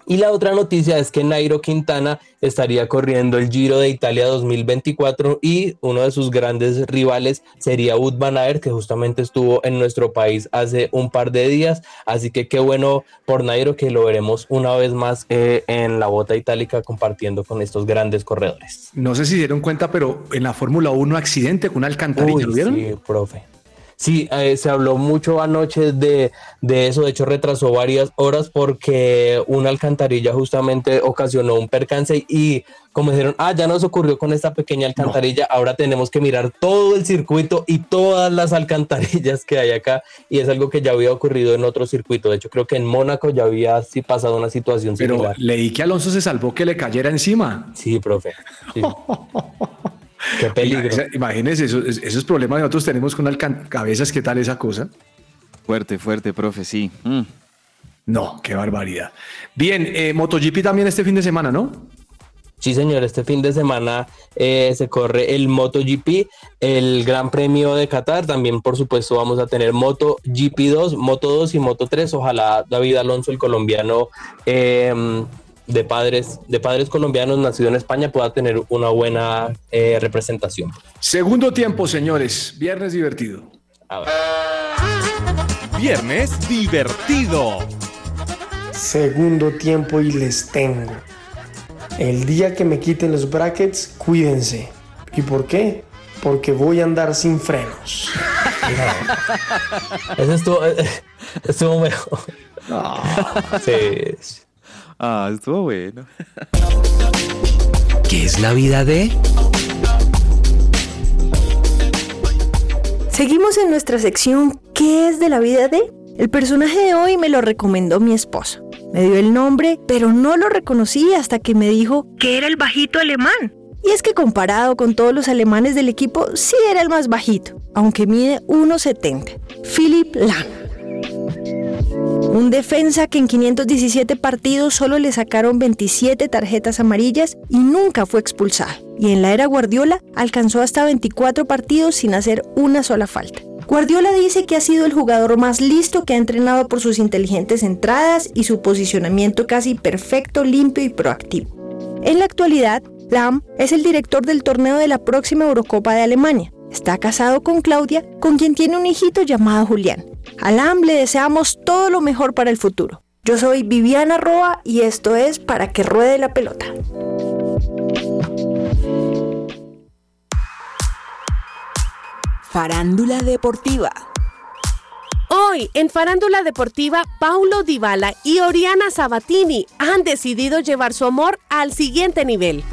Y la otra noticia es que Nairo Quintana estaría corriendo el Giro de Italia 2024 y uno de sus grandes rivales sería Wood Van Aert, que justamente estuvo en nuestro país hace un par de días. Así que qué bueno por Nairo que lo veremos una vez más eh, en la bota itálica compartiendo con estos grandes corredores. No sé si dieron cuenta, pero en la Fórmula 1 accidente con una alcantarilla, ¿lo vieron? Sí, profe. Sí, eh, se habló mucho anoche de, de, eso, de hecho retrasó varias horas porque una alcantarilla justamente ocasionó un percance y como dijeron, ah, ya nos ocurrió con esta pequeña alcantarilla, ahora tenemos que mirar todo el circuito y todas las alcantarillas que hay acá y es algo que ya había ocurrido en otro circuito, de hecho creo que en Mónaco ya había sí, pasado una situación Pero similar. leí que Alonso se salvó que le cayera encima. Sí, profe. Sí. [laughs] Qué peligro. Imagínense esos, esos problemas que nosotros tenemos con cabezas, ¿qué tal esa cosa? Fuerte, fuerte, profe, sí. Mm. No, qué barbaridad. Bien, eh, MotoGP también este fin de semana, ¿no? Sí, señor, este fin de semana eh, se corre el MotoGP, el Gran Premio de Qatar. También, por supuesto, vamos a tener MotoGP 2, Moto 2 y Moto 3. Ojalá David Alonso, el colombiano, eh, de padres, de padres colombianos nacido en España pueda tener una buena eh, representación. Segundo tiempo, señores. Viernes divertido. Viernes divertido. Segundo tiempo y les tengo. El día que me quiten los brackets, cuídense. ¿Y por qué? Porque voy a andar sin frenos. Eso estuvo, [laughs] estuvo mejor. Sí. Ah, estuvo bueno. ¿Qué es la vida de? Seguimos en nuestra sección ¿Qué es de la vida de? El personaje de hoy me lo recomendó mi esposo. Me dio el nombre, pero no lo reconocí hasta que me dijo que era el bajito alemán. Y es que comparado con todos los alemanes del equipo, sí era el más bajito, aunque mide 1,70. Philip Lahm. Un defensa que en 517 partidos solo le sacaron 27 tarjetas amarillas y nunca fue expulsado. Y en la era Guardiola alcanzó hasta 24 partidos sin hacer una sola falta. Guardiola dice que ha sido el jugador más listo que ha entrenado por sus inteligentes entradas y su posicionamiento casi perfecto, limpio y proactivo. En la actualidad, Lam es el director del torneo de la próxima Eurocopa de Alemania. Está casado con Claudia, con quien tiene un hijito llamado Julián. A Lam le deseamos todo lo mejor para el futuro. Yo soy Viviana Roa y esto es Para que ruede la pelota. Farándula Deportiva. Hoy, en Farándula Deportiva, Paulo Dybala y Oriana Sabatini han decidido llevar su amor al siguiente nivel.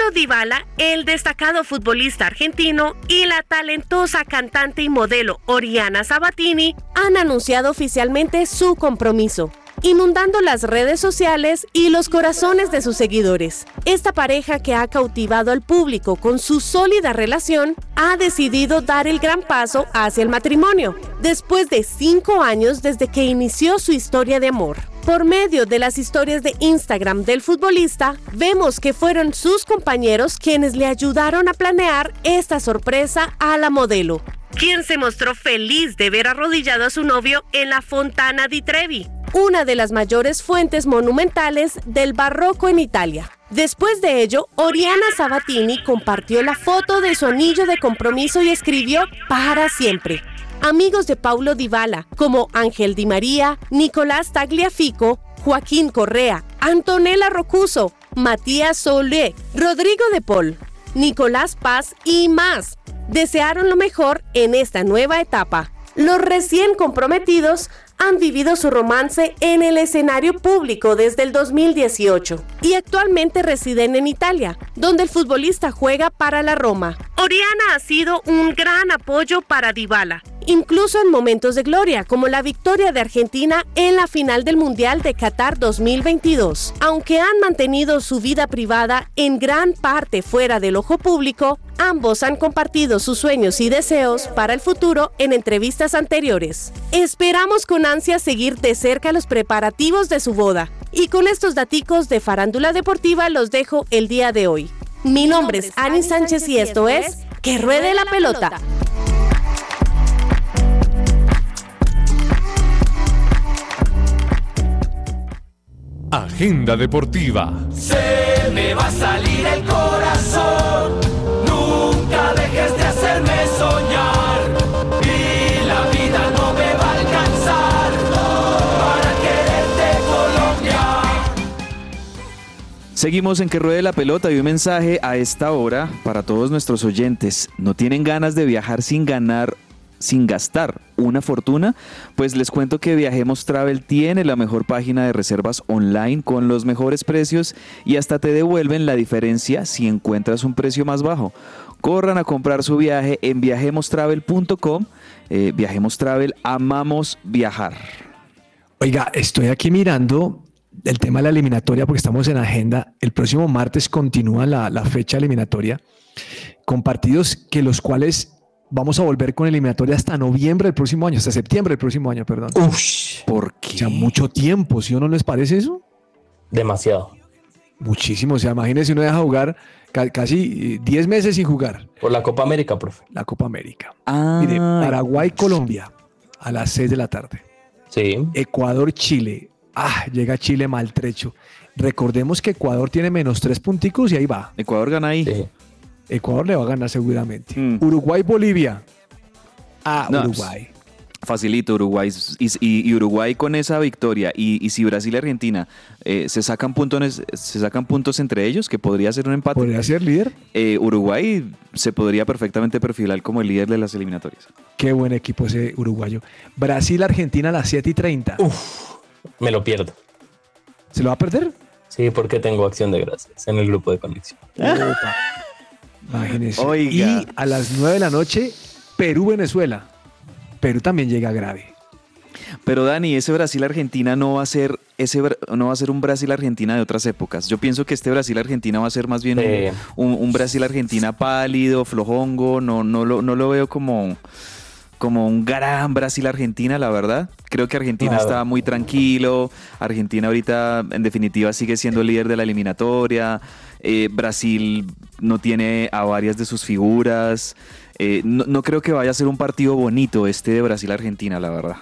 Paulo Dybala, el destacado futbolista argentino, y la talentosa cantante y modelo Oriana Sabatini han anunciado oficialmente su compromiso inundando las redes sociales y los corazones de sus seguidores. Esta pareja que ha cautivado al público con su sólida relación ha decidido dar el gran paso hacia el matrimonio, después de cinco años desde que inició su historia de amor. Por medio de las historias de Instagram del futbolista, vemos que fueron sus compañeros quienes le ayudaron a planear esta sorpresa a la modelo, quien se mostró feliz de ver arrodillado a su novio en la Fontana di Trevi, una de las mayores fuentes monumentales del barroco en Italia. Después de ello, Oriana Sabatini compartió la foto de su anillo de compromiso y escribió para siempre amigos de Paulo Dybala, como Ángel Di María, Nicolás Tagliafico, Joaquín Correa, Antonella Rocuso, Matías Solé, Rodrigo de Paul, Nicolás Paz y más. Desearon lo mejor en esta nueva etapa. Los recién comprometidos han vivido su romance en el escenario público desde el 2018 y actualmente residen en Italia, donde el futbolista juega para la Roma. Oriana ha sido un gran apoyo para Dybala incluso en momentos de gloria, como la victoria de Argentina en la final del Mundial de Qatar 2022. Aunque han mantenido su vida privada en gran parte fuera del ojo público, ambos han compartido sus sueños y deseos para el futuro en entrevistas anteriores. Esperamos con ansia seguir de cerca los preparativos de su boda. Y con estos daticos de farándula deportiva los dejo el día de hoy. Mi nombre es Ani Sánchez y esto es Que Ruede la Pelota. Agenda deportiva. Se me va a salir el corazón. Nunca dejes de hacerme soñar. Y la vida no me va a alcanzar para quererte Colombia. Seguimos en que ruede la pelota y un mensaje a esta hora para todos nuestros oyentes. ¿No tienen ganas de viajar sin ganar, sin gastar una fortuna? Pues les cuento que Viajemos Travel tiene la mejor página de reservas online con los mejores precios y hasta te devuelven la diferencia si encuentras un precio más bajo. Corran a comprar su viaje en viajemostravel.com. Eh, Viajemos Travel, amamos viajar. Oiga, estoy aquí mirando el tema de la eliminatoria porque estamos en agenda. El próximo martes continúa la, la fecha eliminatoria con partidos que los cuales vamos a volver con eliminatoria hasta noviembre del próximo año, hasta septiembre del próximo año, perdón. ¿Por qué? O sea, mucho tiempo, ¿sí o no les parece eso? Demasiado. Muchísimo. O sea, imagínense uno deja jugar ca- casi eh, 10 meses sin jugar Por la Copa América, profe. la Copa América. Ah, Mire, Paraguay, Colombia a las 6 de la tarde. Sí. Ecuador, Chile. Ah, llega Chile maltrecho. Recordemos que Ecuador tiene menos tres punticos y ahí va. Ecuador gana ahí. sí. Ecuador le va a ganar seguramente. Mm. Uruguay, Bolivia. Ah, No, Uruguay. Facilito Uruguay. Y, y- y Uruguay con esa victoria. Y, y si Brasil y Argentina eh, se, sacan puntos, se sacan puntos entre ellos, que podría ser un empate. ¿Podría ser líder? eh, Uruguay se podría perfectamente perfilar como el líder de las eliminatorias. Qué buen equipo ese uruguayo. Brasil, Argentina a las 7 y 30. Me lo pierdo. ¿Se lo va a perder? Sí, porque tengo acción de gracias en el grupo de conexión. Oiga. Y a las 9 de la noche, Perú, Venezuela. Perú también llega grave. Pero Dani, ese Brasil-Argentina no va a ser ese no va a ser un Brasil-Argentina de otras épocas. Yo pienso que este Brasil-Argentina va a ser más bien Sí. un, un- un Brasil-Argentina pálido, flojongo. No, no, lo, no lo veo como, como un gran Brasil-Argentina, la verdad. Creo que Argentina Claro. está muy tranquilo. Argentina ahorita, en definitiva, sigue siendo líder de la eliminatoria. Eh, Brasil no tiene a varias de sus figuras. Eh, no, no creo que vaya a ser un partido bonito este de Brasil-Argentina, la verdad.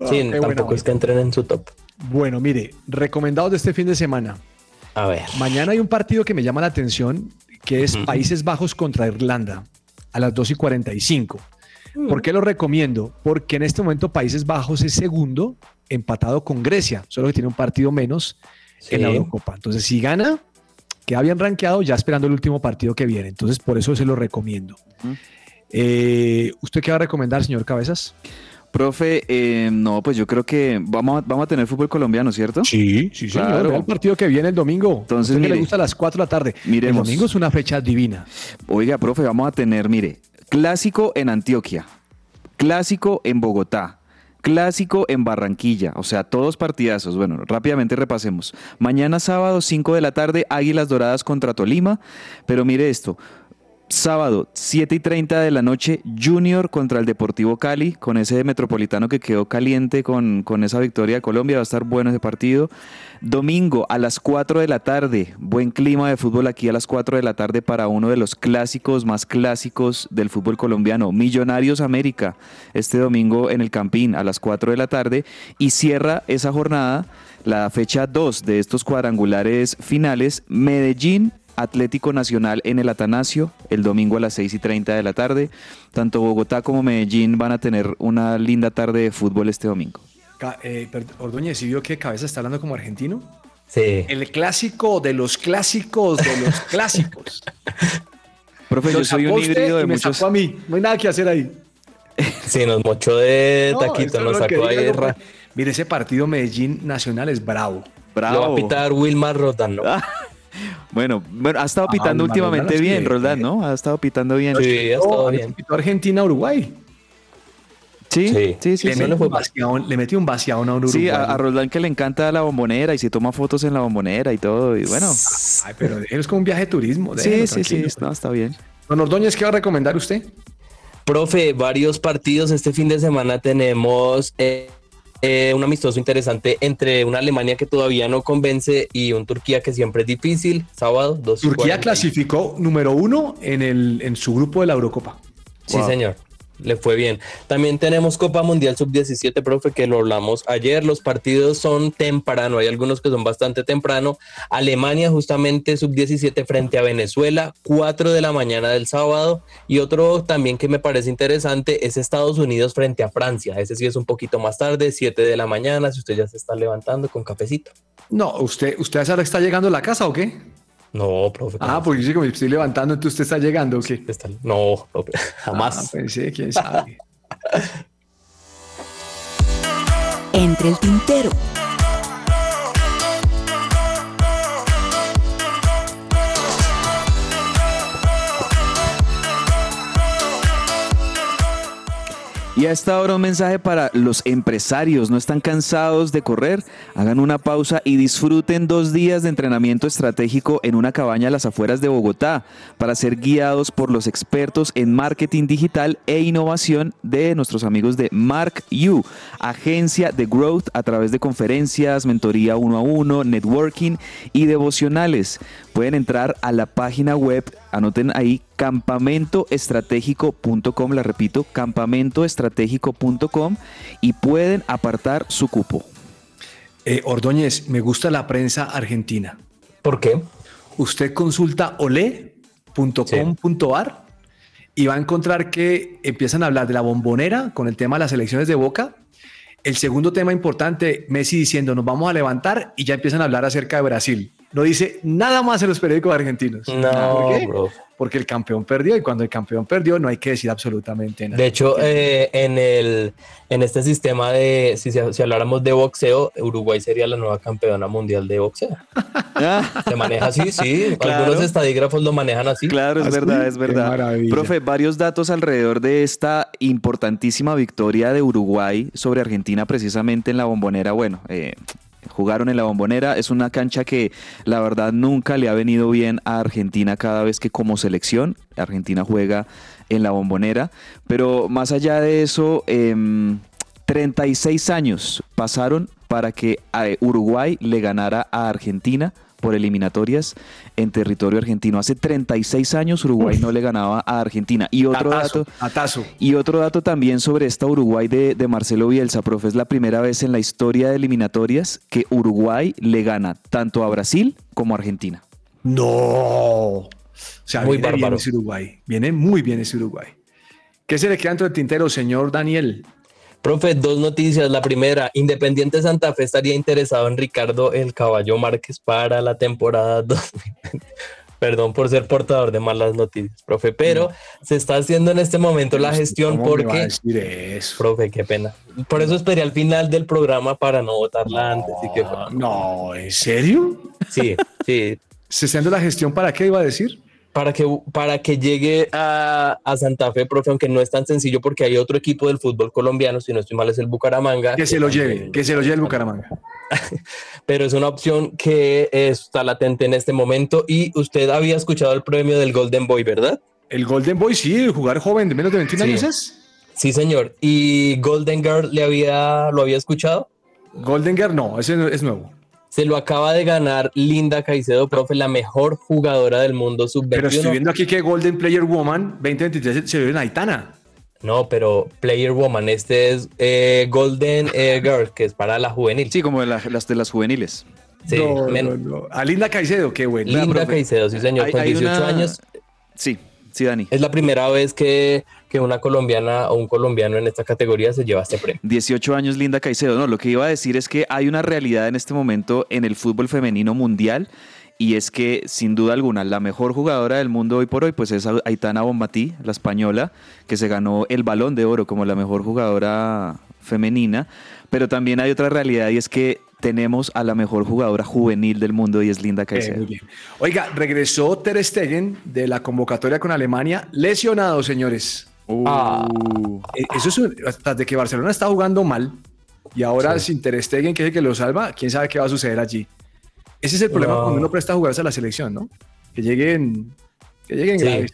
Sí, qué tampoco buena es que entren en su top. Bueno, mire, recomendados de este fin de semana. A ver. Mañana hay un partido que me llama la atención, que es. Países Bajos contra Irlanda, a las 2 y 45. ¿Por qué lo recomiendo? Porque en este momento Países Bajos es segundo, empatado con Grecia, solo que tiene un partido menos en la Sí. Eurocopa. Entonces, si gana, queda bien rankeado, ya esperando el último partido que viene. Entonces, por eso se lo recomiendo. Eh, ¿Usted qué va a recomendar, señor Cabezas? Profe, eh, no, pues yo creo que vamos a, vamos a tener fútbol colombiano, ¿cierto? Sí, sí, Claro. señor. Vea el partido que viene el domingo. Entonces, Usted que le mire, gusta a las 4 de la tarde. miremos. El domingo es una fecha divina. Oiga, profe, vamos a tener, mire, clásico en Antioquia, clásico en Bogotá, clásico en Barranquilla, o sea, todos partidazos. Bueno, rápidamente repasemos. Mañana sábado, 5 de la tarde, Águilas Doradas contra Tolima, pero mire esto. Sábado, 7 y 30 de la noche, Junior contra el Deportivo Cali, con ese metropolitano que quedó caliente con, con esa victoria de Colombia. Va a estar bueno ese partido. Domingo a las 4 de la tarde, buen clima de fútbol aquí a las 4 de la tarde para uno de los clásicos más clásicos del fútbol colombiano, Millonarios América, este domingo en el Campín a las 4 de la tarde. Y cierra esa jornada la fecha 2 de estos cuadrangulares finales, Medellín Atlético Nacional en el Atanasio el domingo a las 6 y 30 de la tarde. Tanto Bogotá como Medellín van a tener una linda tarde de fútbol este domingo. Eh, Ordóñez, ¿sí vio que Cabeza está hablando como argentino? Sí. El clásico de los clásicos de los [laughs] clásicos. Profe, yo soy sacó un híbrido de me muchos. sacó a mí. No hay nada que hacer ahí. Sí, nos mochó de taquito, nos sacó ahí diga, Mire, ese partido Medellín Nacional es bravo. Lo va a Bravo. pitar Wilmar Rodan, ¿no? [laughs] Bueno, bueno, ha estado Ah, pitando últimamente bien, tiene. Roldán, ¿no? Ha estado pitando bien. Sí, ha estado bien. Argentina-Uruguay. Sí, sí, sí. le, sí. metió un vaciadón, le metió un vaciadón a un Sí, uruguayo. a, a Roldán que le encanta la bombonera y se toma fotos en la bombonera y todo. Y bueno, Ay, pero es como un viaje de turismo. sí, déjelo, sí, sí, no, está bien. Don Ordóñez, ¿qué va a recomendar usted? Profe, varios partidos. Este fin de semana tenemos eh, eh, un amistoso interesante entre una Alemania que todavía no convence y un Turquía que siempre es difícil. Sábado, dos y Turquía 40. clasificó número uno en, el, en su grupo de la Eurocopa. Sí, Wow. señor. Le fue bien. También tenemos Copa Mundial Sub-17, profe, que lo hablamos ayer. Los partidos son temprano, hay algunos que son bastante temprano. Alemania, justamente Sub-17 frente a Venezuela, 4 de la mañana del sábado. Y otro también que me parece interesante es Estados Unidos frente a Francia. Ese sí es un poquito más tarde, 7 de la mañana, si usted ya se está levantando con cafecito. No, ¿usted, usted a esa está llegando a la casa o qué? No, profe. Ah, porque yo sí que me estoy levantando, entonces usted está llegando o qué? Está- No, profe, jamás. Ah, pensé, quién sabe. [laughs] Entre el tintero. Y a esta hora un mensaje para los empresarios. ¿No están cansados de correr? Hagan una pausa y disfruten dos días de entrenamiento estratégico en una cabaña a las afueras de Bogotá para ser guiados por los expertos en marketing digital e innovación de nuestros amigos de Mark U, agencia de growth a través de conferencias, mentoría uno a uno, networking y devocionales. Pueden entrar a la página web, anoten ahí campamentoestratégico.com, la repito, campamentoestratégico.com y pueden apartar su cupo. Eh, Ordóñez, me gusta la prensa argentina. ¿Por qué? Usted consulta ole.com.ar y va a encontrar que empiezan a hablar de la bombonera con el tema de las elecciones de Boca. El segundo tema importante, Messi diciendo nos vamos a levantar y ya empiezan a hablar acerca de Brasil. No dice nada más en los periódicos argentinos. No, ¿Por qué? bro. Porque el campeón perdió y cuando el campeón perdió no hay que decir absolutamente nada. De hecho, eh, en, el, en este sistema de, si, se- si habláramos de boxeo, Uruguay sería la nueva campeona mundial de boxeo. [laughs] Se maneja así, sí. [laughs] Claro. Algunos estadígrafos lo manejan así. Claro, es verdad, es verdad. Profe, varios datos alrededor de esta importantísima victoria de Uruguay sobre Argentina precisamente en la bombonera. Bueno, eh, jugaron en la bombonera. Es una cancha que la verdad nunca le ha venido bien a Argentina cada vez que como selección Argentina juega en la bombonera. Pero más allá de eso, em, 36 años pasaron para que eh, Uruguay le ganara a Argentina por eliminatorias en territorio argentino. Hace 36 años Uruguay no le ganaba a Argentina. Y otro Atazo, dato, atazo. y otro dato también sobre esta Uruguay de, de Marcelo Bielsa, profe, es la primera vez en la historia de eliminatorias que Uruguay le gana tanto a Brasil como a Argentina. No. O sea, Muy viene bien ese Uruguay. Viene muy bien ese Uruguay. ¿Qué se le queda dentro del tintero, señor Daniel? Profe, dos noticias. La primera, Independiente Santa Fe estaría interesado en Ricardo El Caballo Márquez para la temporada [laughs] 2020. Perdón por ser portador de malas noticias, profe, pero se está haciendo en este momento la gestión ¿Cómo me va a porque, decir eso? profe, qué pena. Por eso esperé al final del programa para no votarla antes. Y que, No, ¿en serio? sí, sí, ¿Se está haciendo la gestión para qué iba a decir? Para que, para que llegue a, a Santa Fe, profe, aunque no es tan sencillo porque hay otro equipo del fútbol colombiano, si no estoy mal es el Bucaramanga. Que se lo lleve, que se lo lleve el Bucaramanga. [laughs] pero es una opción que está latente en este momento. Y usted había escuchado el premio del Golden Boy, ¿verdad? El Golden Boy, sí, el jugar joven de menos de 21 Sí. años es. Sí, señor. ¿Y Golden Girl le había, lo había escuchado? Golden Girl, no, ese es nuevo. Se lo acaba de ganar Linda Caicedo, profe, la mejor jugadora del mundo Pero estoy sub-21. viendo aquí que Golden Player Woman 2023 se- ve en Aitana. No, pero Player Woman, este es eh, Golden eh, Girl, que es para la juvenil. Sí, como de la- las de las juveniles. Sí, no, men- no, no. A Linda Caicedo, qué bueno. Linda profe, Caicedo, sí, señor, hay- con hay 18 una- años. Sí, sí, Dani. Es la primera vez que, que una colombiana o un colombiano en esta categoría se lleva este premio. 18 años Linda Caicedo. No, lo que iba a decir es que hay una realidad en este momento en el fútbol femenino mundial y es que sin duda alguna la mejor jugadora del mundo hoy por hoy pues es Aitana Bonmatí, la española, que se ganó el Balón de Oro como la mejor jugadora femenina, pero también hay otra realidad y es que tenemos a la mejor jugadora juvenil del mundo y es Linda Eh, Caicedo. muy bien. Oiga, regresó Ter Stegen de la convocatoria con Alemania, lesionado, señores. Ah. Eh, Eso es un- hasta de que Barcelona está jugando mal y ahora sin Ter Stegen, que es el que lo salva, quién sabe qué va a suceder allí. Ese es el problema No. cuando uno presta a jugarse a la selección, ¿no? Que lleguen, que lleguen Sí. graves.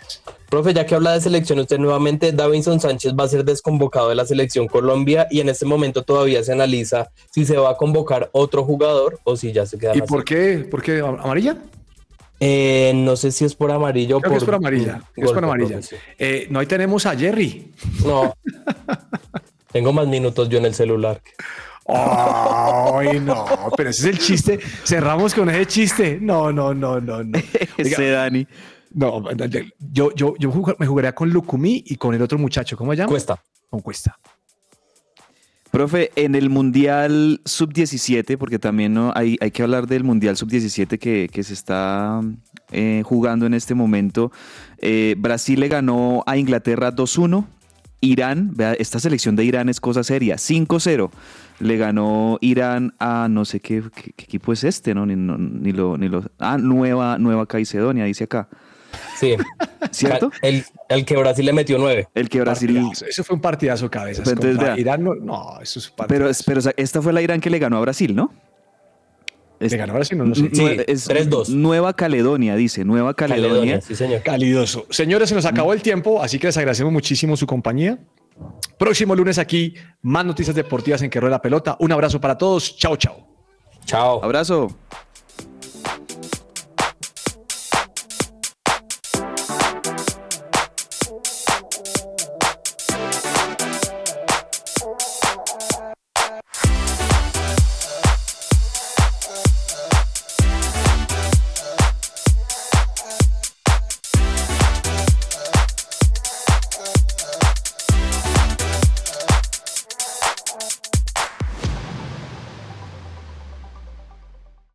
Profe, ya que habla de selección, usted nuevamente, Davinson Sánchez va a ser desconvocado de la selección Colombia y en este momento todavía se analiza si se va a convocar otro jugador o si ya se queda. ¿Y por qué? ¿Por qué amarilla? Eh, no sé si es por amarillo o Creo que es por amarilla. es por amarilla. profe, sí. Eh, no, ahí tenemos a Jerry. No. [laughs] Tengo más minutos yo en el celular. Ay, no, pero ese es el chiste. Cerramos con ese chiste. No, no, no, no, no. [laughs] Ese Dani. No, yo, yo, yo me jugaría con Lucumí y con el otro muchacho. ¿Cómo se llama? Cuesta. Con Cuesta. Profe, en el Mundial Sub-17, porque también ¿no? hay, hay que hablar del Mundial Sub-17 que, que se está eh, jugando en este momento. Eh, Brasil le ganó a Inglaterra 2-1. Irán, vea, esta selección de Irán es cosa seria, 5-0. Le ganó Irán a no sé qué, qué- qué equipo es este, ¿no? Ni, no- ni lo, ni lo. Ah, Nueva, Nueva Caicedonia, dice acá. Sí. ¿Cierto? El, el que Brasil le metió nueve. El que Brasil. Partidazo. Eso fue un partidazo cabezas. Pero entonces, contra vea. Irán no, no, eso es un Pero, partidazo. pero o sea, esta fue la Irán que le ganó a Brasil, ¿no? ¿Le ganó a Brasil? No, no sé. Nue- es Nueva Caledonia, dice. Nueva Caledonia. Caledonia, sí, señor. Calidoso. Señores, se nos acabó el tiempo, así que les agradecemos muchísimo su compañía. Próximo lunes aquí, más noticias deportivas en Que Rueda la Pelota. Un abrazo para todos. Chao, chao. Chao. Abrazo.